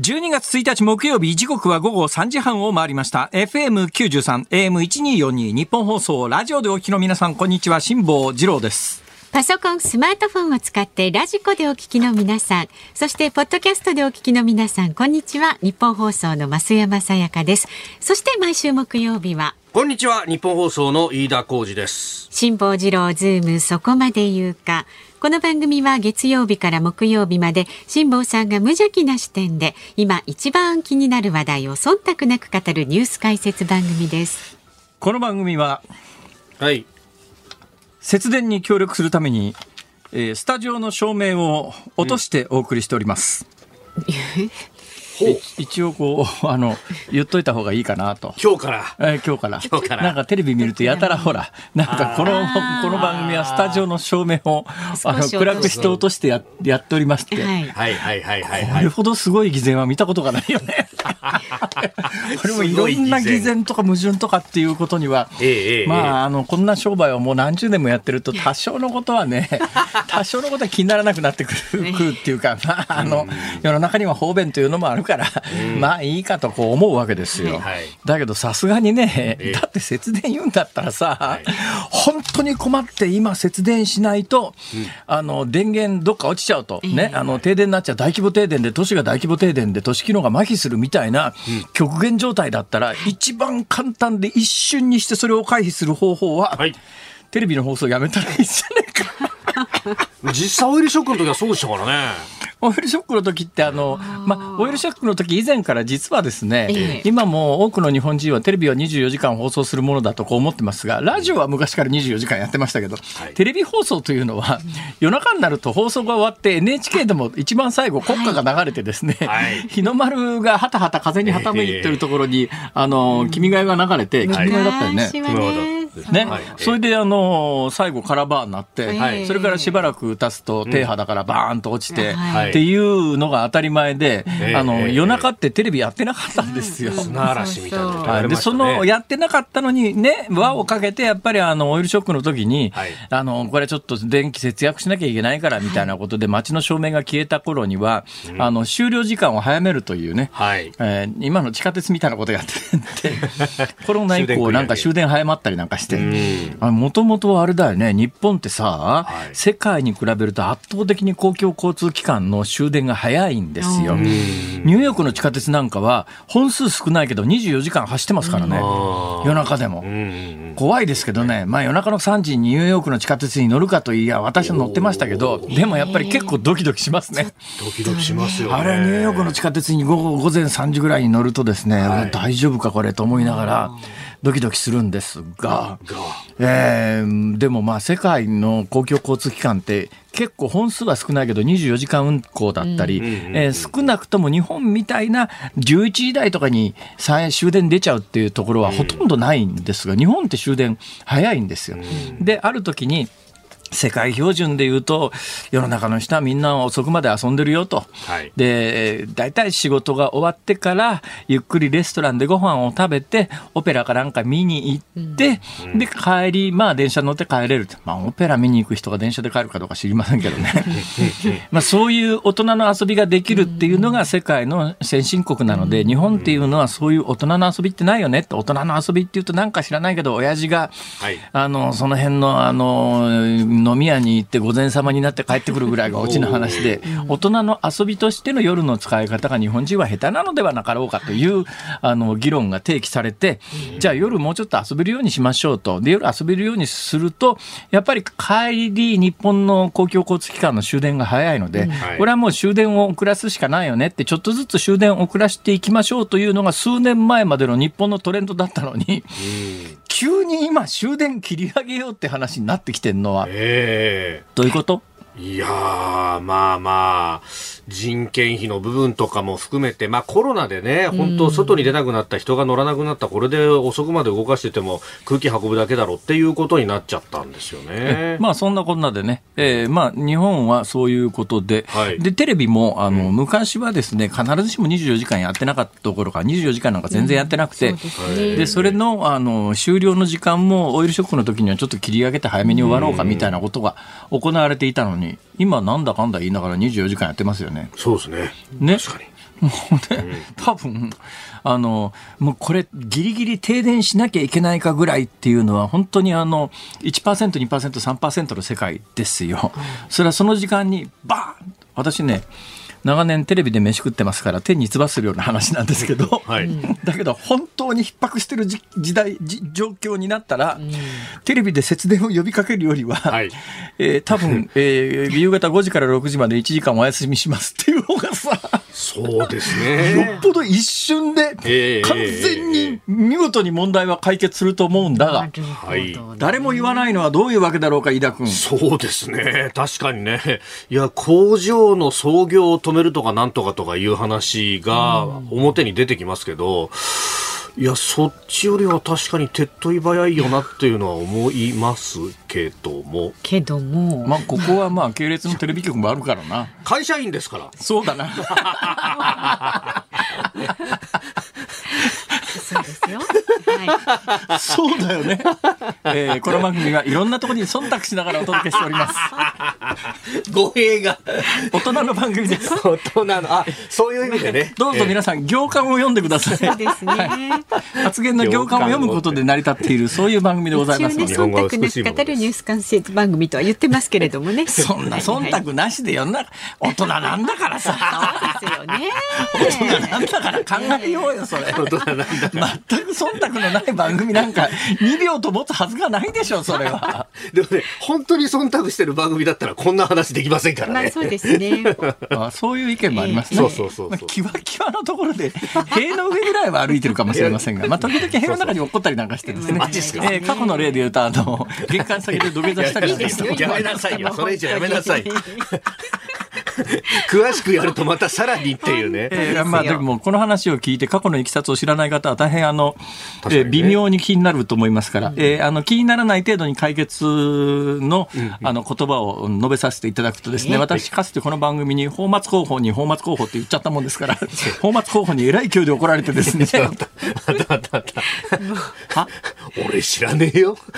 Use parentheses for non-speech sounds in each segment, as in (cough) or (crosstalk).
12月1日木曜日時刻は午後3時半を回りました FM93 AM1242 日本放送ラジオでお聞きの皆さんこんにちは辛坊治郎ですパソコン、スマートフォンを使って radiko でお聞きの皆さん、そしてポッドキャストでお聞きの皆さん、こんにちは。ニッポン放送の増山さやかです。そして毎週木曜日は、こんにちは。ニッポン放送の飯田浩二です。辛坊治郎ズームそこまで言うか。この番組は月曜日から木曜日まで辛坊さんが無邪気な視点で今一番気になる話題を忖度なく語るニュース解説番組です。この番組は、はい。節電に協力するために、えー、スタジオの照明を落としてお送りしております。う。ん一応こう (laughs) あの言っといた方がいいかなと。今日から、えー、今日から。今日から。なんかテレビ見るとやたらほらなんかこのこの番組はスタジオの照明をあの暗くして落としてややっておりまして、はい、はいはいはいはいこれほどすごい偽善は見たことがないよね。(laughs) これもいろんな偽善とか矛盾とかっていうことには、ええ、まああのこんな商売をもう何十年もやってると多少のことはね (laughs) 多少のことは気にならなくなってくるくるっていうか、まあ、あの世の中には方便というのもあるから、まあいいかとこう思うわけですよ。はい、だけどさすがにね、だって節電言うんだったらさ、はい、本当に困って今節電しないと、うん、あの電源どっか落ちちゃうと、ね、あの停電になっちゃう。大規模停電で都市が大規模停電で都市機能が麻痺するみたいな極限状態だったら、一番簡単で一瞬にしてそれを回避する方法は、はい、テレビの放送やめたらいいじゃないか。(laughs) 実際オイルショックの時はそうでしたからね。オイルショックの時ってあのまあオイルショックの時以前から実はですね、ええ、今も多くの日本人はテレビは24時間放送するものだとこう思ってますがラジオは昔から24時間やってましたけど、はい、テレビ放送というのは夜中になると放送が終わって NHK でも一番最後国歌が流れてですね、はい、日の丸がはたはた風にはためいてるところに、あの君が代が流れて君が代だったよね。ね、はい、それであの最後カラバーになって、はい、それからしばらく経つと停波だからバーンと落ちて、っていうのが当たり前で、あの夜中ってテレビやってなかったんですよ。砂嵐みたいな、はい、でそのやってなかったのにね輪をかけてやっぱりあのオイルショックの時に、あのこれちょっと電気節約しなきゃいけないからみたいなことで街の照明が消えた頃には、あの終了時間を早めるというね、はい。えー、今の地下鉄みたいなことやってるんでコロナ以降なんか終電早まったりなんかして、もともとはあれだよね、日本ってさ、はい、世界に比べると圧倒的に公共交通機関の終電が早いんですよ。ニューヨークの地下鉄なんかは、本数少ないけど24時間走ってますからね、夜中でも。怖いですけどね、まあ夜中の3時にニューヨークの地下鉄に乗るかといや、私は乗ってましたけど、でもやっぱり結構ドキドキしますね。ドキドキしますよ、ね、あれ、ニューヨークの地下鉄に午後午前3時ぐらいに乗るとですね、はい、大丈夫かこれと思いながら、ドキドキするんですが、えー、でもまあ世界の公共交通機関って結構本数は少ないけど24時間運行だったり、え少なくとも日本みたいな11時台とかに終電出ちゃうっていうところはほとんどないんですが日本って終電早いんですよ。である時に世界標準でいうと世の中の人はみんな遅くまで遊んでるよと、はい、で大体仕事が終わってからゆっくりレストランでご飯を食べてオペラかなんか見に行って、うん、で帰りまあ電車乗って帰れるまあオペラ見に行く人が電車で帰るかどうか知りませんけどね。(laughs) まあそういう大人の遊びができるっていうのが世界の先進国なので日本っていうのはそういう大人の遊びってないよねって。大人の遊びっていうとなんか知らないけど親父が、はい、あのその辺のあの飲み屋に行って午前様になって帰ってくるぐらいがオチの話で、(laughs) 大人の遊びとしての夜の使い方が日本人は下手なのではなかろうかというあの議論が提起されて、じゃあ夜もうちょっと遊べるようにしましょうと。で、夜遊べるようにすると、やっぱり帰り日本の公共交通機関の終電が早いので、これはもう終電を遅らすしかないよねって、ちょっとずつ終電を遅らしていきましょうというのが数年前までの日本のトレンドだったのに、急に今終電切り上げようって話になってきてるのは、えどういうこと？えいやー、まあまあ、人件費の部分とかも含めて、まあコロナでね、本当外に出なくなった人が乗らなくなった、これで遅くまで動かしてても空気運ぶだけだろっていうことになっちゃったんですよね。まあそんなこんなでね、えーまあ日本はそういうことで、はいで、テレビも、あの、昔はですね、必ずしも24時間やってなかったところから、24時間なんか全然やってなくて、そうですねで、それの、あの、終了の時間も、オイルショックの時にはちょっと切り上げて早めに終わろうかみたいなことが行われていたのに、今なんだかんだ言いながら24時間やってますよね。そうですね。ね。確かに。もうね、多分、あの、もうこれ、ギリギリ停電しなきゃいけないかぐらいっていうのは、本当にあの、1%、2%、3%の世界ですよ。それはその時間に、バーン私ね、長年テレビで飯食ってますから天に唾するような話なんですけど、(laughs) はい。だけど本当に逼迫してる時時代じ状況になったら、テレビで節電を呼びかけるよりは、はい。えー多分、えー夕方5時から6時まで1時間お休みしますっていう方がさ、そうです (laughs) よねっ。ぽど一瞬でええ完全に見事に問題は解決すると思うんだが、はい誰も言わないのはどういうわけだろうか、飯田君。そうですね。確かにね。いや、工場の操業を止めるとかなんとかとかいう話が表に出てきますけど、いや、そっちよりは確かに手っ取り早いよなっていうのは思いますけども。けども、まあ、ここはまあ、系列のテレビ局もあるからな。会社員ですから。そうだな。そうだよね。えーこの番組はいろんなところに忖度しながらお届けしております。語弊が。大人の番組です。大人の、あ、そういう意味でね。(laughs) どうぞ皆さん、行間を読んでください。い。そうですね。発言の行間を読むことで成り立っている、そういう番組でございますので。日本語は忖度な美し語るニュース解説番組とは言ってますけれどもね。(laughs) そんな忖度なしで世の中、大人なんだからさ。そうですよね。大人なんだから考えようよ、それ。大人なんだ全く忖度のない番組なんか2秒と持つはずがないでしょ、それは。(laughs) でもね、本当に忖度してる番組だったらこんな話できませんからね。まあそうですね。(laughs) あそういう意見もありますね。そうそうそうそうまあキワキワのところで、塀の上ぐらいは歩いてるかもしれませんが、まあ時々塀の中に落っこったりなんかしてですね。マジっすか？えー過去の例で言うと、あの、(laughs) 玄関先で土下座したりなんかしたことやめなさいよ。それ以上やめなさい。詳しくやるとまたさらにっていうね。えーまあでもこの話を聞いて過去のいきさつを知らない方は大変あの、確かにねえー微妙に気になると思いますから、えーあの気にならない程度に解決の,、あの言葉を述べさせていただくとですね、私かつてこの番組に泡沫候補に泡沫候補って言っちゃったもんですから、泡沫候補にえらい勢いで怒られてですね、(laughs) 俺知らねえよ。(laughs)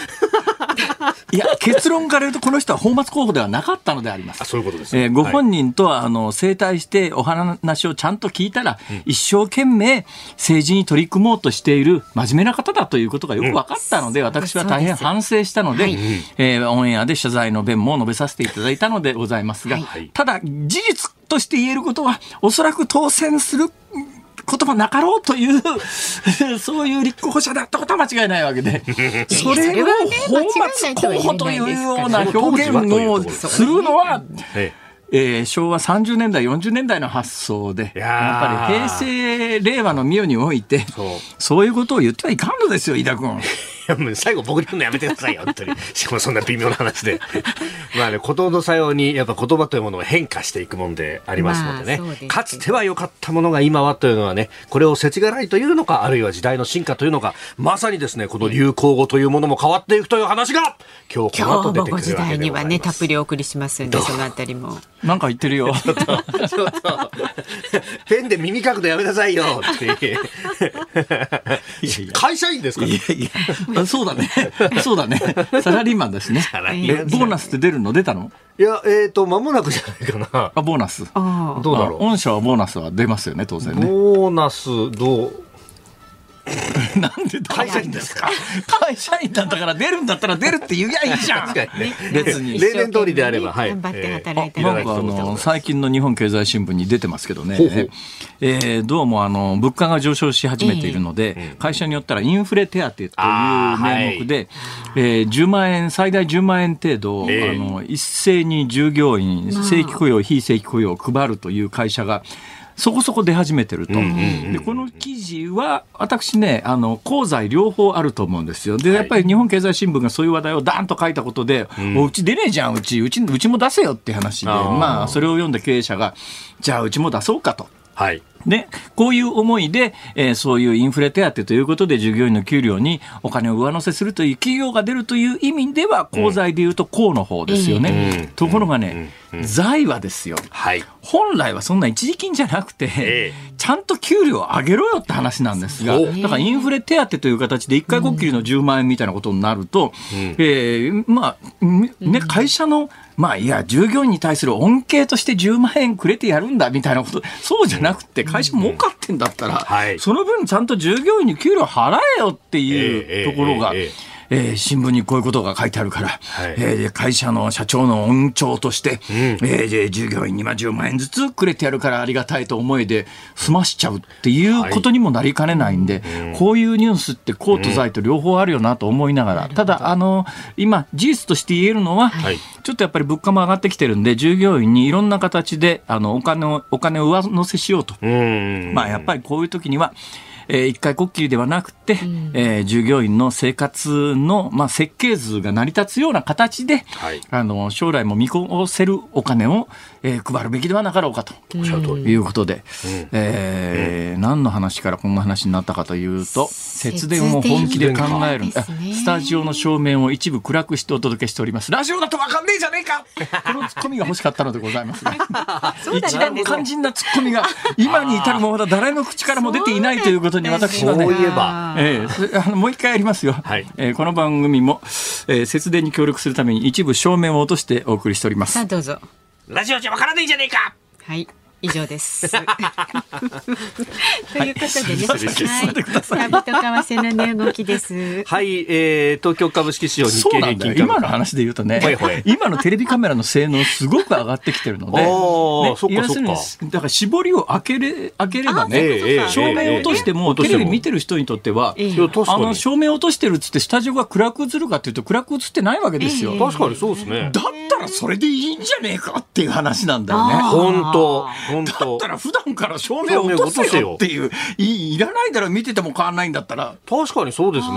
いや結論から言うとこの人は泡沫候補ではなかったのであります。あ、。そういうことです。えーごはい。本人とは、あの整体してお話をちゃんと聞いたら、一生懸命政治に取り組もうとしている真面目な方だということがよく分かったので、私は大変反省したので、はい。えーオンエアで謝罪の弁も述べさせていただいたのでございますが、はい。ただ事実として言えることはおそらく当選することもなかろうという、(laughs) そういう立候補者だったことは間違いないわけで、(laughs) それをそれはね泡沫候補というような表現をするのは、ええー昭和30年代、40年代の発想で、いやっぱり平成、令和の御代において、そうそういうことを言ってはいかんのですよ、飯田君。(laughs) いやもう最後僕に言うのやめてくださいよ、本当に。しかもそんな微妙な話で。(laughs) まあね、ことのさように、やっぱ言葉というものは変化していくもんでありますのでね。まあですかつては良かったものが今はというのはね、これを世知辛いというのか、あるいは時代の進化というのか、まさにですね、この流行語というものも変わっていくという話が、今日この後出てくるわ時代にけでございます。はね、たっぷりお送りしますんで、そのあたりも。なんか言ってるよ。(laughs) ちょっと、ペンで耳かくのやめなさいよって。会社員ですから。いやいや、(laughs) そうだね。(laughs) そうだね。サラリーマンだしね。ボーナスって出るの？出たの？いや、えっ、と、間もなくじゃないかな。あ、ボーナス。ああ。どうだろう。あ御社はボーナスは出ますよね、当然ね。ボーナス、どう？(laughs) なんで会社員ですか？会社員だったから出るんだったら出るって言えばいいじゃん。別に。例年通りであれば、はい。頑張って働いてなんかあの最近の日本経済新聞に出てますけどね、えー、どうもあの物価が上昇し始めているので、会社によったらインフレ手当という名目で、はい、えー、10万円最大10万円程度、えー、あの一斉に従業員正規雇用非正規雇用を配るという会社がそこそこ出始めてると。で、この記事は、私ね、あの、功罪両方あると思うんですよ。で、やっぱり日本経済新聞がそういう話題をダンと書いたことで、うん、うち出ねえじゃん、うち、うち、うちも出せよって話で、まあ、それを読んだ経営者が、じゃあうちも出そうかと。はい。で、こういう思いで、えー、そういうインフレ手当ということで従業員の給料にお金を上乗せするという企業が出るという意味では、功罪でいうと公の方ですよね。うん、ところがね、うん、財はですよ、はい、本来はそんな一時金じゃなくて、えー、ちゃんと給料を上げろよって話なんですが、だからインフレ手当という形で一回こっきりの10万円みたいなことになると、うん、えー、まあ、ね、会社のまあ、いや、従業員に対する恩恵として10万円くれてやるんだみたいなこと、そうじゃなくて、会社儲かってんだったら、はい、その分ちゃんと従業員に給料払えよっていうところが、えーえーえ。ーえー、新聞にこういうことが書いてあるから、はい、えー、会社の社長の恩寵として、うん、えー、従業員にまあ10万円ずつくれてやるからありがたいと思いで済ましちゃうっていうことにもなりかねないんで、はい、こういうニュースって公と財と両方あるよなと思いながら、うん、ただ、あの、今、事実として言えるのは、はい、ちょっとやっぱり物価も上がってきてるんで、従業員にいろんな形であのお金をお金を上乗せしようと。まあ、やっぱりこういう時には、えー、一回こっきりではなくて、うん、えー、従業員の生活の、まあ、設計図が成り立つような形で、はい、あの将来も見越せるお金を、えー、配るべきではなかろうかと、うん、いうことで、うん、えー、何の話からこんな話になったかというと節電を本気で考える、ね、スタジオの照明を一部暗くしてお届けしております。ラジオだと分かんねえじゃねえか。このツッコミが欲しかったのでございますね。(laughs) 一番肝心なツッコミが今に至るもまだ誰の口からも出ていないということに (laughs) 私はね、そういえば、えー、あのもう一回やりますよ、はい。えー、この番組も、えー、節電に協力するために一部照明を落としてお送りしております。さあどうぞ。ラジオじゃわからないじゃねえか。はい。以上です。(laughs) ということでね、はい、株と為替の値動きです。はい、えー、東京株式市場日経平均今の話で言うとね、今のテレビカメラの性能すごく上がってきてるので。(laughs) だから絞りを開けれ開ければね、照明落としてもテレビ見てる人にとっては、あの照明落としてるっつってスタジオが暗く映るかっていうと暗く映ってないわけですよ。確かにそうですね。だったらそれでいいんじゃねえかっていう話なんだよね。本当。だったら普段から照明落とせよっていう。いいらないだろ見てても変わんないんだったら。確かにそうですね。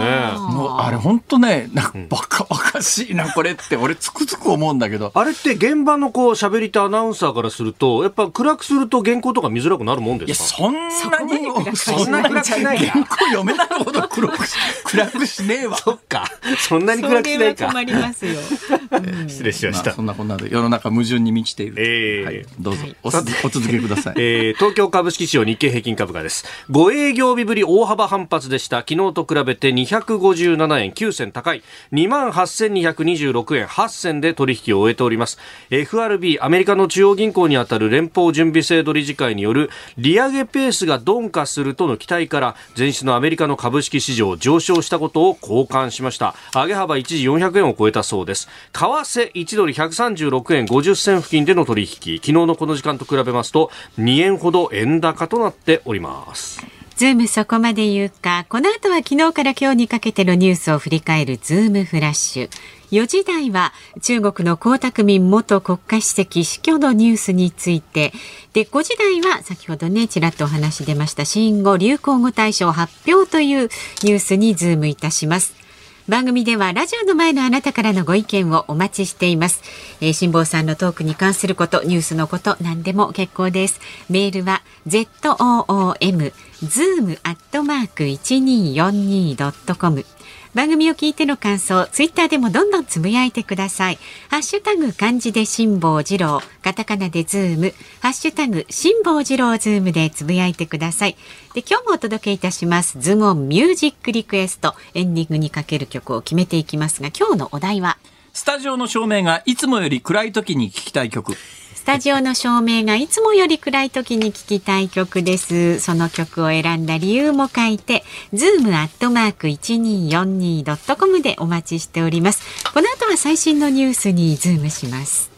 もうあれ本当ねなんかバカバカしいなこれって俺つくづく思うんだけど。あれって現場のこう喋り手アナウンサーからするとやっぱ暗くすると原稿とか見づらくなるもんですか？いやそんなにそんな暗くしない原稿読めないほど黒く暗くしねえわ。そっか。そんなに暗くしないか。困りますよ、(laughs) 失礼しました、まあ、そんなこんなで世の中矛盾に満ちている、えーはい、どうぞ。おお続けください、(laughs) えー、東京株式市場日経平均株価です。5営業日ぶり大幅反発でした。昨日と比べて257円9銭高い。2万8226円8銭で取引を終えております。FRB アメリカの中央銀行にあたる連邦準備制度理事会による利上げペースが鈍化するとの期待から前日のアメリカの株式市場上昇したことを交換しました。上げ幅一時400円を超えたそうです。為替1ドル136円50銭付近での取引。昨日のこの時間と比べますと2円ほど円高となっておりますズームそこまで言うか。この後は昨日から今日にかけてのニュースを振り返るズームフラッシュ。4時台は中国の江沢民元国家主席死去のニュースについて。で、5時台は先ほどね、ちらっとお話出ました新語・流行語大賞発表というニュースにズームいたします。番組ではラジオの前のあなたからのご意見をお待ちしています。えー、辛坊さんのトークに関すること、ニュースのこと、何でも結構です。メールは zoom zoom アットマーク一二四二ドットコム。番組を聞いての感想、ツイッターでもどんどんつぶやいてください。ハッシュタグ漢字で辛坊治郎、カタカナでズーム、ハッシュタグ辛坊治郎ズームでつぶやいてください。で、今日もお届けいたします。ズームオンミュージックリクエスト、エンディングにかける曲を決めていきますが、今日のお題は？スタジオの照明がいつもより暗い時に聴きたい曲。スタジオの照明がいつもより暗い時に聞きたい曲です。その曲を選んだ理由も書いて、ズームアットマーク 1242.com でお待ちしております。この後は最新のニュースにズームします。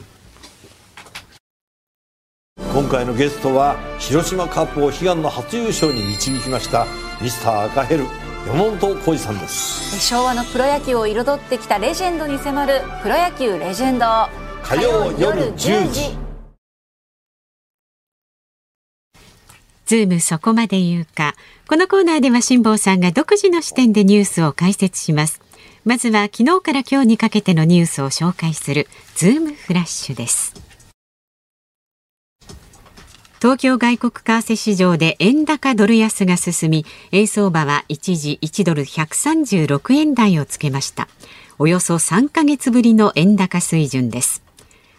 今回のゲストは広島カープを悲願の初優勝に導きましたミスター赤ヘル山本浩二さんです昭和のプロ野球を彩ってきたレジェンドに迫るプロ野球レジェンド火曜夜10時ズームそこまで言うか。このコーナーでは辛坊さんが独自の視点でニュースを解説します。まずは昨日から今日にかけてのニュースを紹介するズームフラッシュです。東京外国為替市場で円高ドル安が進み円相場は一時1ドル136円台をつけましたおよそ3ヶ月ぶりの円高水準です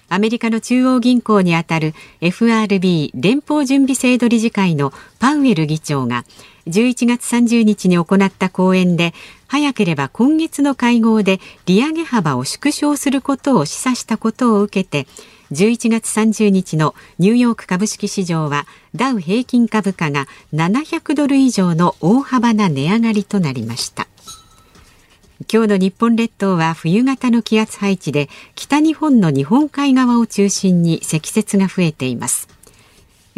アメリカの中央銀行にあたる FRB 連邦準備制度理事会のパウエル議長が11月30日に行った講演で早ければ今月の会合で利上げ幅を縮小することを示唆したことを受けて11月30日のニューヨーク株式市場はダウ平均株価が700ドル以上の大幅な値上がりとなりました。今日の日本列島は冬型の気圧配置で北日本の日本海側を中心に積雪が増えています。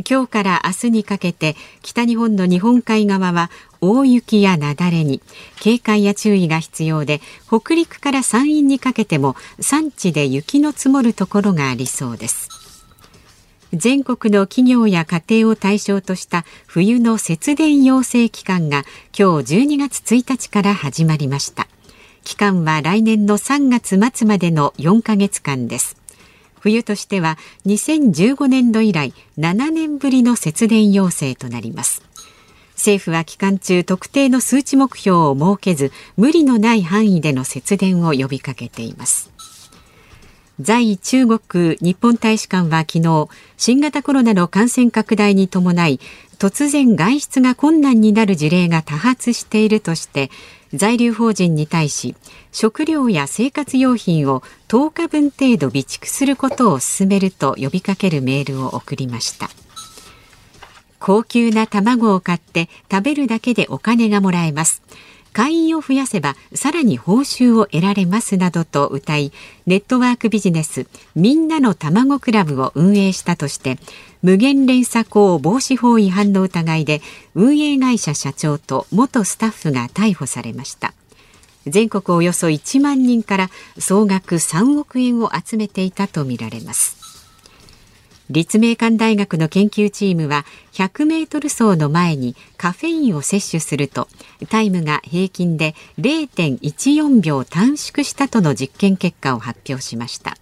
今日から明日にかけて北日本の日本海側は大雪や雪崩に警戒や注意が必要で北陸から山陰にかけても山地で雪の積もるところがありそうです。全国の企業や家庭を対象とした冬の節電要請期間が今日12月1日から始まりました。期間は来年の3月末までの4ヶ月間です。冬としては2015年度以来7年ぶりの節電要請となります。政府は期間中特定の数値目標を設けず無理のない範囲での節電を呼びかけています。在中国日本大使館は昨日新型コロナの感染拡大に伴い突然外出が困難になる事例が多発しているとして在留邦人に対し食料や生活用品を10日分程度備蓄することを進めると呼びかけるメールを送りました。高級な卵を買って食べるだけでお金がもらえます。会員を増やせばさらに報酬を得られますなどと謳いネットワークビジネスみんなの卵クラブを運営したとして無限連鎖行防止法違反の疑いで運営会社社長と元スタッフが逮捕されました。全国およそ1万人から総額3億円を集めていたとみられます。立命館大学の研究チームは100メートル走の前にカフェインを摂取するとタイムが平均で0.14秒短縮したとの実験結果を発表しました。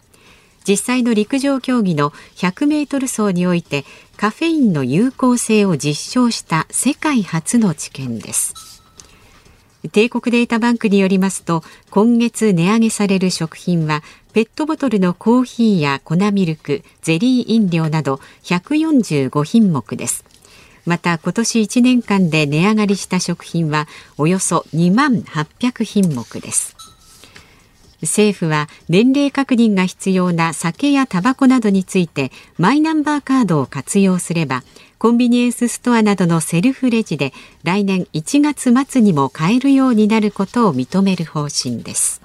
実際の陸上競技の100メートル走においてカフェインの有効性を実証した世界初の治験です。帝国データバンクによりますと今月値上げされる食品はペットボトルのコーヒーや粉ミルクゼリー飲料など145品目です。また今年1年間で値上がりした食品はおよそ2万800品目です。政府は年齢確認が必要な酒やタバコなどについてマイナンバーカードを活用すればコンビニエンスストアなどのセルフレジで来年1月末にも買えるようになることを認める方針です。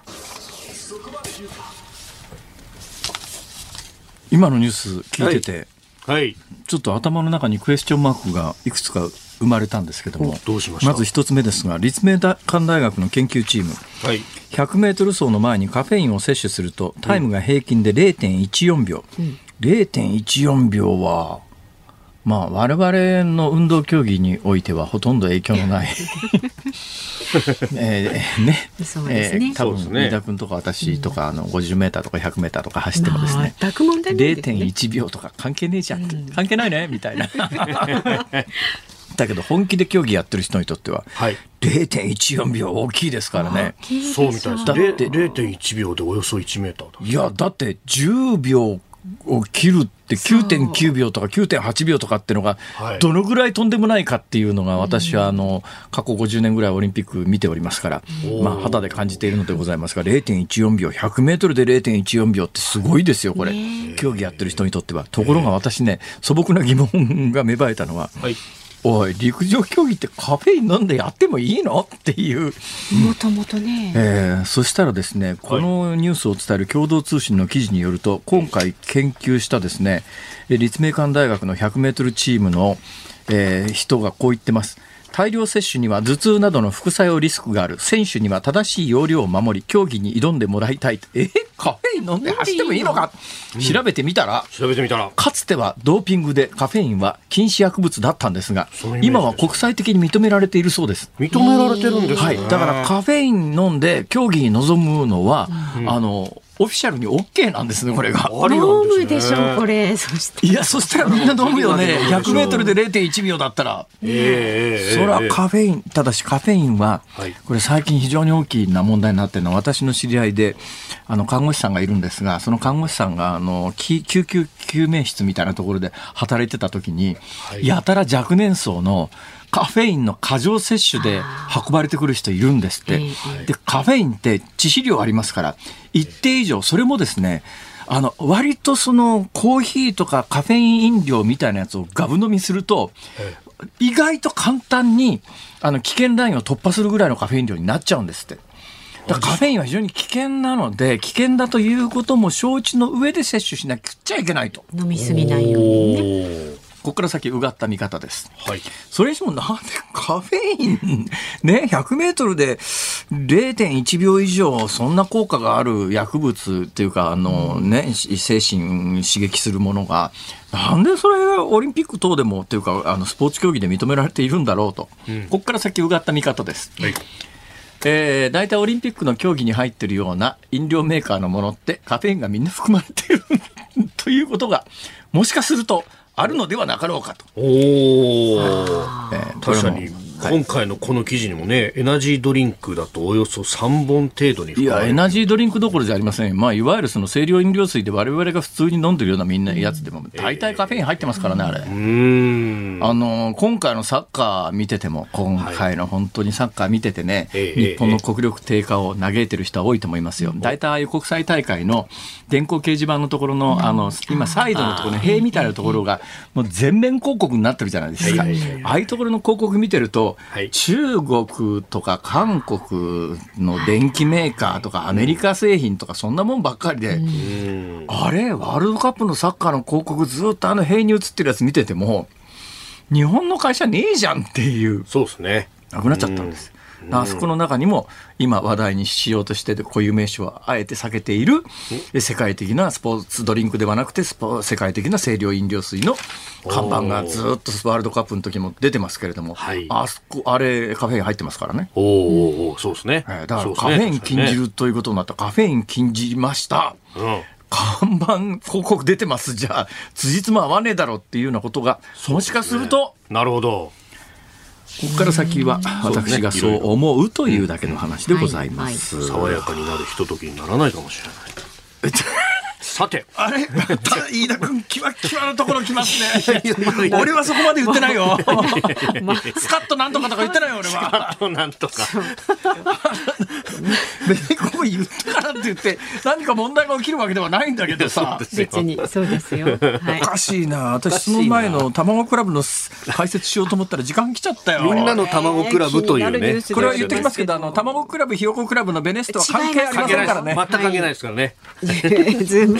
今のニュース聞いてて、はい、ちょっと頭の中にクエスチョンマークがいくつか生まれたんですけどもどうしままず一つ目ですが立命館大学の研究チーム、はい、100メートル走の前にカフェインを摂取するとタイムが平均で0.14秒、うん、0.14秒はまあ、我々の運動競技においてはほとんど影響のない。(laughs) えー、ね。そうですね、えー、多分飯田君とか私とか、あの50メーターとか100メーターとか走ってもですね、まあ、0.1秒とか関係ねえじゃん、うん、関係ないねみたいな (laughs) だけど本気で競技やってる人にとっては、はい、0.14秒大きいですからね。そうみたいです。だって0.1秒でおよそ1メーターいやだって10秒を切るって9.9秒とか9.8秒とかっていうのがはい。どのぐらいとんでもないかっていうのが私はあの過去50年ぐらいオリンピック見ておりますから、まあ、肌で感じているのでございますが0.14秒100メートルで0.14秒ってすごいですよこれ。競技やってる人にとっては。ところが私ね素朴な疑問が芽生えたのははい。おい陸上競技ってカフェイン飲んでやってもいいの？っていうもともとね。えーそしたらですね、このニュースを伝える共同通信の記事によると、今回研究したですね、えー立命館大学の100メートルチームの、えー人がこう言ってます。大量摂取には頭痛などの副作用リスクがある。選手には正しい要領を守り、競技に挑んでもらいたい。え？カフェイン飲んで走ってもいいのか？調べてみたら、調べてみたら。かつてはドーピングでカフェインは禁止薬物だったんですが今は国際的に認められているそうです。認められてるんですね。はい、だからカフェイン飲んで競技に臨むのは、あのオフィシャルに OK なんですね、これが。ありなん飲むでしねょう、これ。そして。いや、そしたらみんな飲むよね。飲むでしょ100メートルで0.1秒だったら。ええええそらカフェイン、ただしカフェインははい、これ最近非常に大きな問題になってるのは、私の知り合いで、あの、看護師さんがいるんですが、その看護師さんが、あの、き救急救命室みたいなところで働いてた時に、はいやたら若年層のカフェインの過剰摂取で運ばれてくる人いるんですって。で、カフェインって致死量ありますから、一定以上、それもですね、あの、割とそのコーヒーとかカフェイン飲料みたいなやつをガブ飲みすると、意外と簡単にあの危険ラインを突破するぐらいのカフェイン量になっちゃうんですって。だからカフェインは非常に危険なので、危険だということも承知の上で摂取しなくちゃいけないと。飲みすぎないようにね。ここから先うがった見方です。はい。それにしてもなんでカフェイン、ね、(laughs) 100メートルで0.1秒以上そんな効果がある薬物っていうか、あのね、し精神刺激するものが、なんでそれがオリンピック等でもっていうか、あのスポーツ競技で認められているんだろうと。ここから先うがった見方です。はい。えー、大体オリンピックの競技に入ってるような飲料メーカーのものってカフェインがみんな含まれている (laughs) ということが、もしかするとあるのではなかろうかと。おお。えー確かに今回のこの記事にもね、エナジードリンクだとおよそ3本程度にいや、エナジードリンクどころじゃありません。まあ、いわゆるその清涼飲料水で我々が普通に飲んでるようなみんなやつでも、大体カフェイン入ってますからね、あれ。うーん。あの、今回のサッカー見てても、今回の本当にサッカー見ててね、ええ日本の国力低下を嘆いてる人は多いと思いますよ。大体ああいう国際大会の電光掲示板のところの、あの、今サイドのところの塀みたいなところが、もう全面広告になってるじゃないですか。はいはいはいああいうところの広告見てると、はい中国とか韓国の電機メーカーとかアメリカ製品とかそんなもんばっかりで、うんあれ、ワールドカップのサッカーの広告ずっとあの塀に映ってるやつ見てても、日本の会社ねえじゃんっていう、そうですね。なくなっちゃったんです。あそこの中にも今話題にしようとしてて固有名詞をあえて避けている世界的なスポーツドリンクではなくてスポ世界的な清涼飲料水の看板がずっとワールドカップの時も出てますけれども、はい。あそこあれカフェイン入ってますからね。おーおそうですね。えーだからカフェイン禁じるということになった。ら、カフェイン禁じました。うん。看板広告出てます。じゃあ辻褄合わねえだろっていうようなことがもしかするとなるほど。ここから先は私がそう思うというだけの話でございます。爽やかになるひとときにならないかもしれない。(laughs) さて。あれ？ま (laughs) た飯田君キワキワのところ来ますね。俺はそこまで言ってないよ。(laughs) スカッとなんとかとか言ってないよ俺は。なんとか。(laughs) 別にここ言ったからって言って何か問題が起きるわけではないんだけどさ。別に、そうですよ。はいお。かしいな私その前の卵クラブの解説しようと思ったら時間来ちゃったよ。みんなの卵クラブというね。これは言ってきますけど、あの、卵クラブ、ひよこクラブのベネストは関係ありま関係ないです。せんからね。全く関係ないですからね。ズーム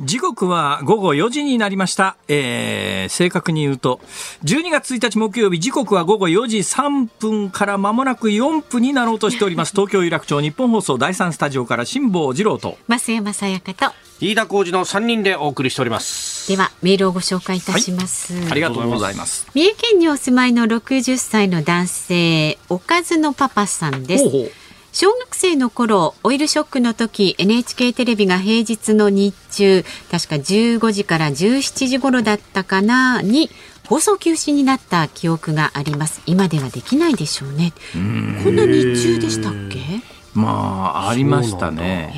時刻は午後4時になりました。えー、正確に言うと、12月1日木曜日、時刻は午後4時3分から間もなく4分になろうとしております。東京有楽町日本放送第3スタジオから辛坊治郎と。増山さやかと。飯田浩二の3人でお送りしております。では、メールをご紹介いたします。ありがとうございます。三重県にお住まいの60歳の男性、おかずのパパさんです。ほうほう小学生の頃オイルショックの時 NHK テレビが平日の日中確か15時から17時頃だったかなに放送休止になった記憶があります。今ではできないでしょうね。こんな日中でしたっけ？まあ、ありましたね。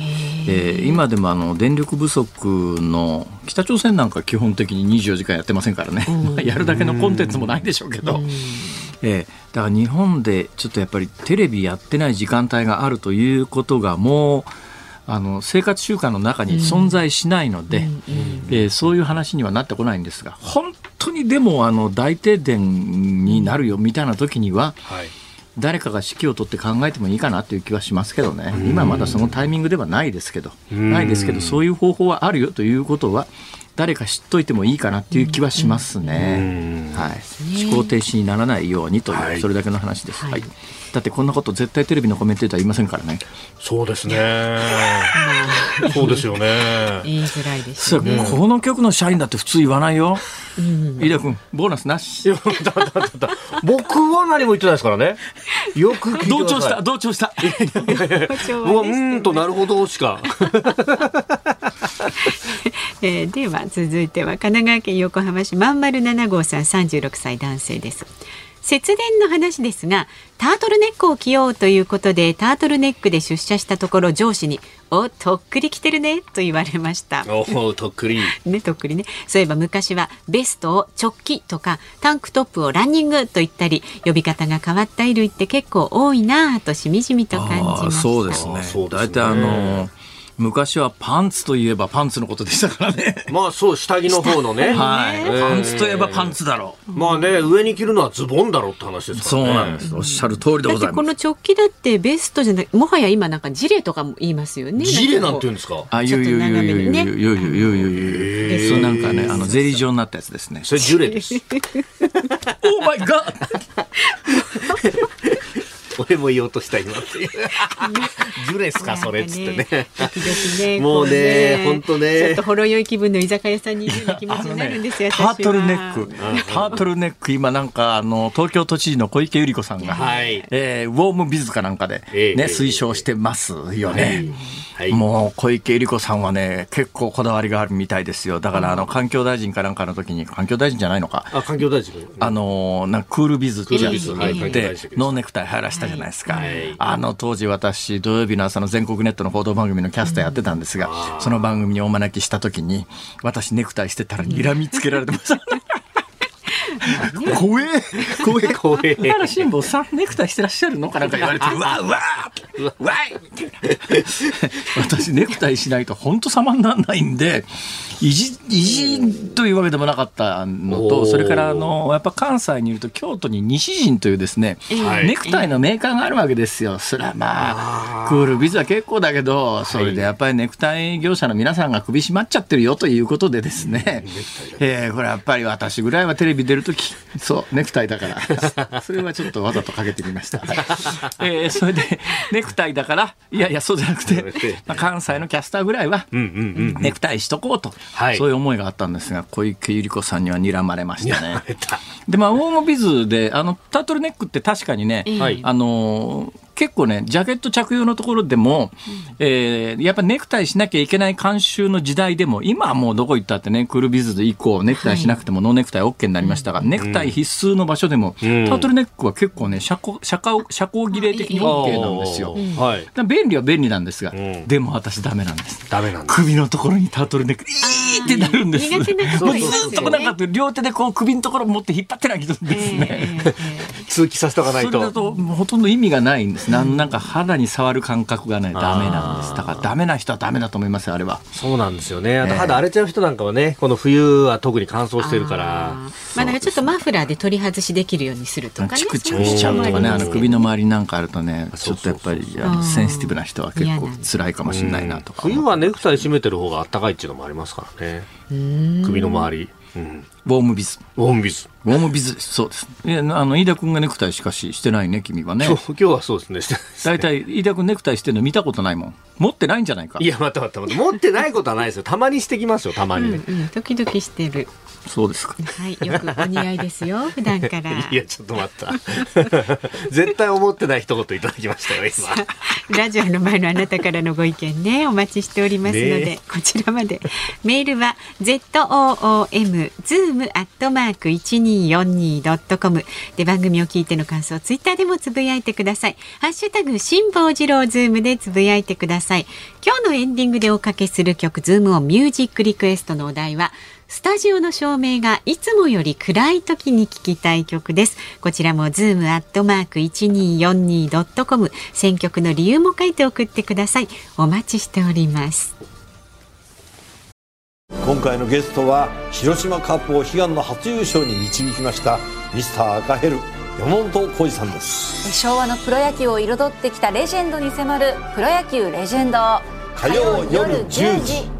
えー今でもあの電力不足の北朝鮮なんか基本的に24時間やってませんからね、(laughs) やるだけのコンテンツもないでしょうけど、えーだから日本でちょっとやっぱりテレビやってない時間帯があるということがもうあの生活習慣の中に存在しないので、えーそういう話にはなってこないんですが本当にでもあの大停電になるよみたいな時には、はい。誰かが指揮を取って考えてもいいかなという気はしますけどね、今まだそのタイミングではないですけど、ないですけど、そういう方法はあるよということは、誰か知っといてもいいかなっていう気はしますね。はい、思考停止にならないようにという、はいそれだけの話です、はい。だってこんなこと絶対テレビのコメンテーター言いませんからね。そうですね。(laughs) そうですよね。言いづらいですねれこの局の社員だって普通言わないよ。飯田君、ボーナスなし。いやだだだだ僕は何も言ってないですからね。よく同調した、同調した。もううーんとなるほどしか。(laughs) えーでは続いては神奈川県横浜市まんまる7号さん36歳男性です節電の話ですがタートルネックを着ようということでタートルネックで出社したところ上司に「おとっくり着てるね」と言われました。おお、とっくり。(laughs) ね、とっくりね。そういえば昔はベストを直帰とかタンクトップをランニングと言ったり呼び方が変わった衣類って結構多いなぁとしみじみと感じました。そうですねあーそうですね大体あの昔はパンツといえばパンツのことでしたからね。まあそう、下着の方のね。(laughs) はい、えーパンツといえばパンツだろう。まあね、上に着るのはズボンだろうって話ですかそうらね。なんです。おっしゃる通りでだってございます。この直帰だってベストじゃなくもはや今なんかジレとかも言いますよね。ジレなんて言うんうですか？あ、ちょっとゆうゆうゆうゆうゆうゆう斜めにねゆうゆうゆうそうなんかね、あのゼリー状になったやつですね。それジュレです。オーマイガー。俺も言おうとした今っていう。(laughs) ジュレすか、それっつってね。ね、(laughs) もうねこほんとねちょっとほろ酔い気分の居酒屋さんにいるような気持ちになるんですよ。私はハートルネック、ハートルネック、今なんか、あの、東京都知事の小池百合子さんが、はいえーウォームビズかなんかで、ええね、推奨してますよね。はい。もう小池百合子さんはね、結構こだわりがあるみたいですよ。だから、あの、環境大臣かなんかの時に、環境大臣じゃないのか。あ、環境大臣。あのなんかクールビズってやつでノーネクタイ流行らしたじゃないですか、はいあの当時私土曜日の朝の全国ネットの報道番組のキャスターやってたんですが、その番組にお招きした時に私ネクタイしてたら睨みつけられてました怖え怖え怖えあら辛坊さんネクタイしてらっしゃるのかなんか言われて。うわうわうわいみたい。な私ネクタイしないと本当様にならないんで意地意地というわけでもなかったのとそれからあのやっぱ関西にいると京都に西陣というですね、はい。ネクタイのメーカーがあるわけですよ。それはまあクールビズは結構だけどそれでやっぱりネクタイ業者の皆さんが首絞まっちゃってるよということでですね、えーこれやっぱり私ぐらいはテレビ出るときそうネクタイだから。(laughs) それはちょっとわざとかけてみました、(laughs) えーそれでネクタイだからいやいやそうじゃなくて、まあ、関西のキャスターぐらいは。ネクタイしとこうと、はい。そういう思いがあったんですが小池百合子さんには睨まれましたね。でまあ、ウォームビズであのタートルネックって確かにね、はい。あのー結構ねジャケット着用のところでも、えーやっぱネクタイしなきゃいけない慣習の時代でも今はもうどこ行ったってねクールビズ以降ネクタイしなくてもノーネクタイ OK になりましたが、ネクタイ必須の場所でも、タートルネックは結構ね社交社交社交儀礼的に OK なんですよ。はい。便利は便利なんですが、ん。でも私ダメなんです。ダメなんだ。首のところにタートルネック、いーってなるんです。苦手な方もういますよねずっとなんか両手でこう首のところ持って引っ張ってないけないんですね。通気させとかないと。それだとほとん。ど意味がないん。です、なんなんか肌に触る感覚がねダメなんです。だからダメな人はダメだと思いますよあれは。そうなんですよね。あと肌荒れちゃう人なんかはね、この冬は特に乾燥してるから。まあなんかちょっとマフラーで取り外しできるようにするとかね。チクチクしちゃうとかねあの首の周周りなんかあるとねちょっとやっぱりあのセンシティブな人は結構辛いかもしれないなとか。冬はネクタイ締めてる方が暖かいっていうのもありますからね。首の周り。うん。ウォームビズウォームビズ。ウォームビズですそうですいやあの飯田君がネクタイしかししてないね君はね今日、今日はそうですね。してないですね大体飯田君ネクタイしてるの見たことないもん持ってないんじゃないかいや、待って待って待って。持ってないことはないですよ。たまにしてきますよ、たまにね。うんうん時々してるそうですか。はいよくお似合いですよ (laughs) 普段から。いや、ちょっと待った。(laughs) 絶対思ってない一言いただきましたよ、今。ラジオの前のあなたからのご意見ねお待ちしておりますので、ねこちらまで。メールは z o o m zoom アットマーク一二四二ドットコム。で番組を聞いての感想ツイッターでもつぶやいてください。ハッシュタグ辛坊治郎ズームでつぶやいてください。今日のエンディングでおかけする曲ズームオンミュージックリクエストのお題はスタジオの照明がいつもより暗い時に聴きたい曲です。こちらもズームアットマーク一二四二ドットコム選曲の理由も書いて送ってください。お待ちしております。今回のゲストは広島カープを悲願の初優勝に導きましたミスター赤ヘル山本浩二さんです昭和のプロ野球を彩ってきたレジェンドに迫る「プロ野球レジェンド」火曜夜10時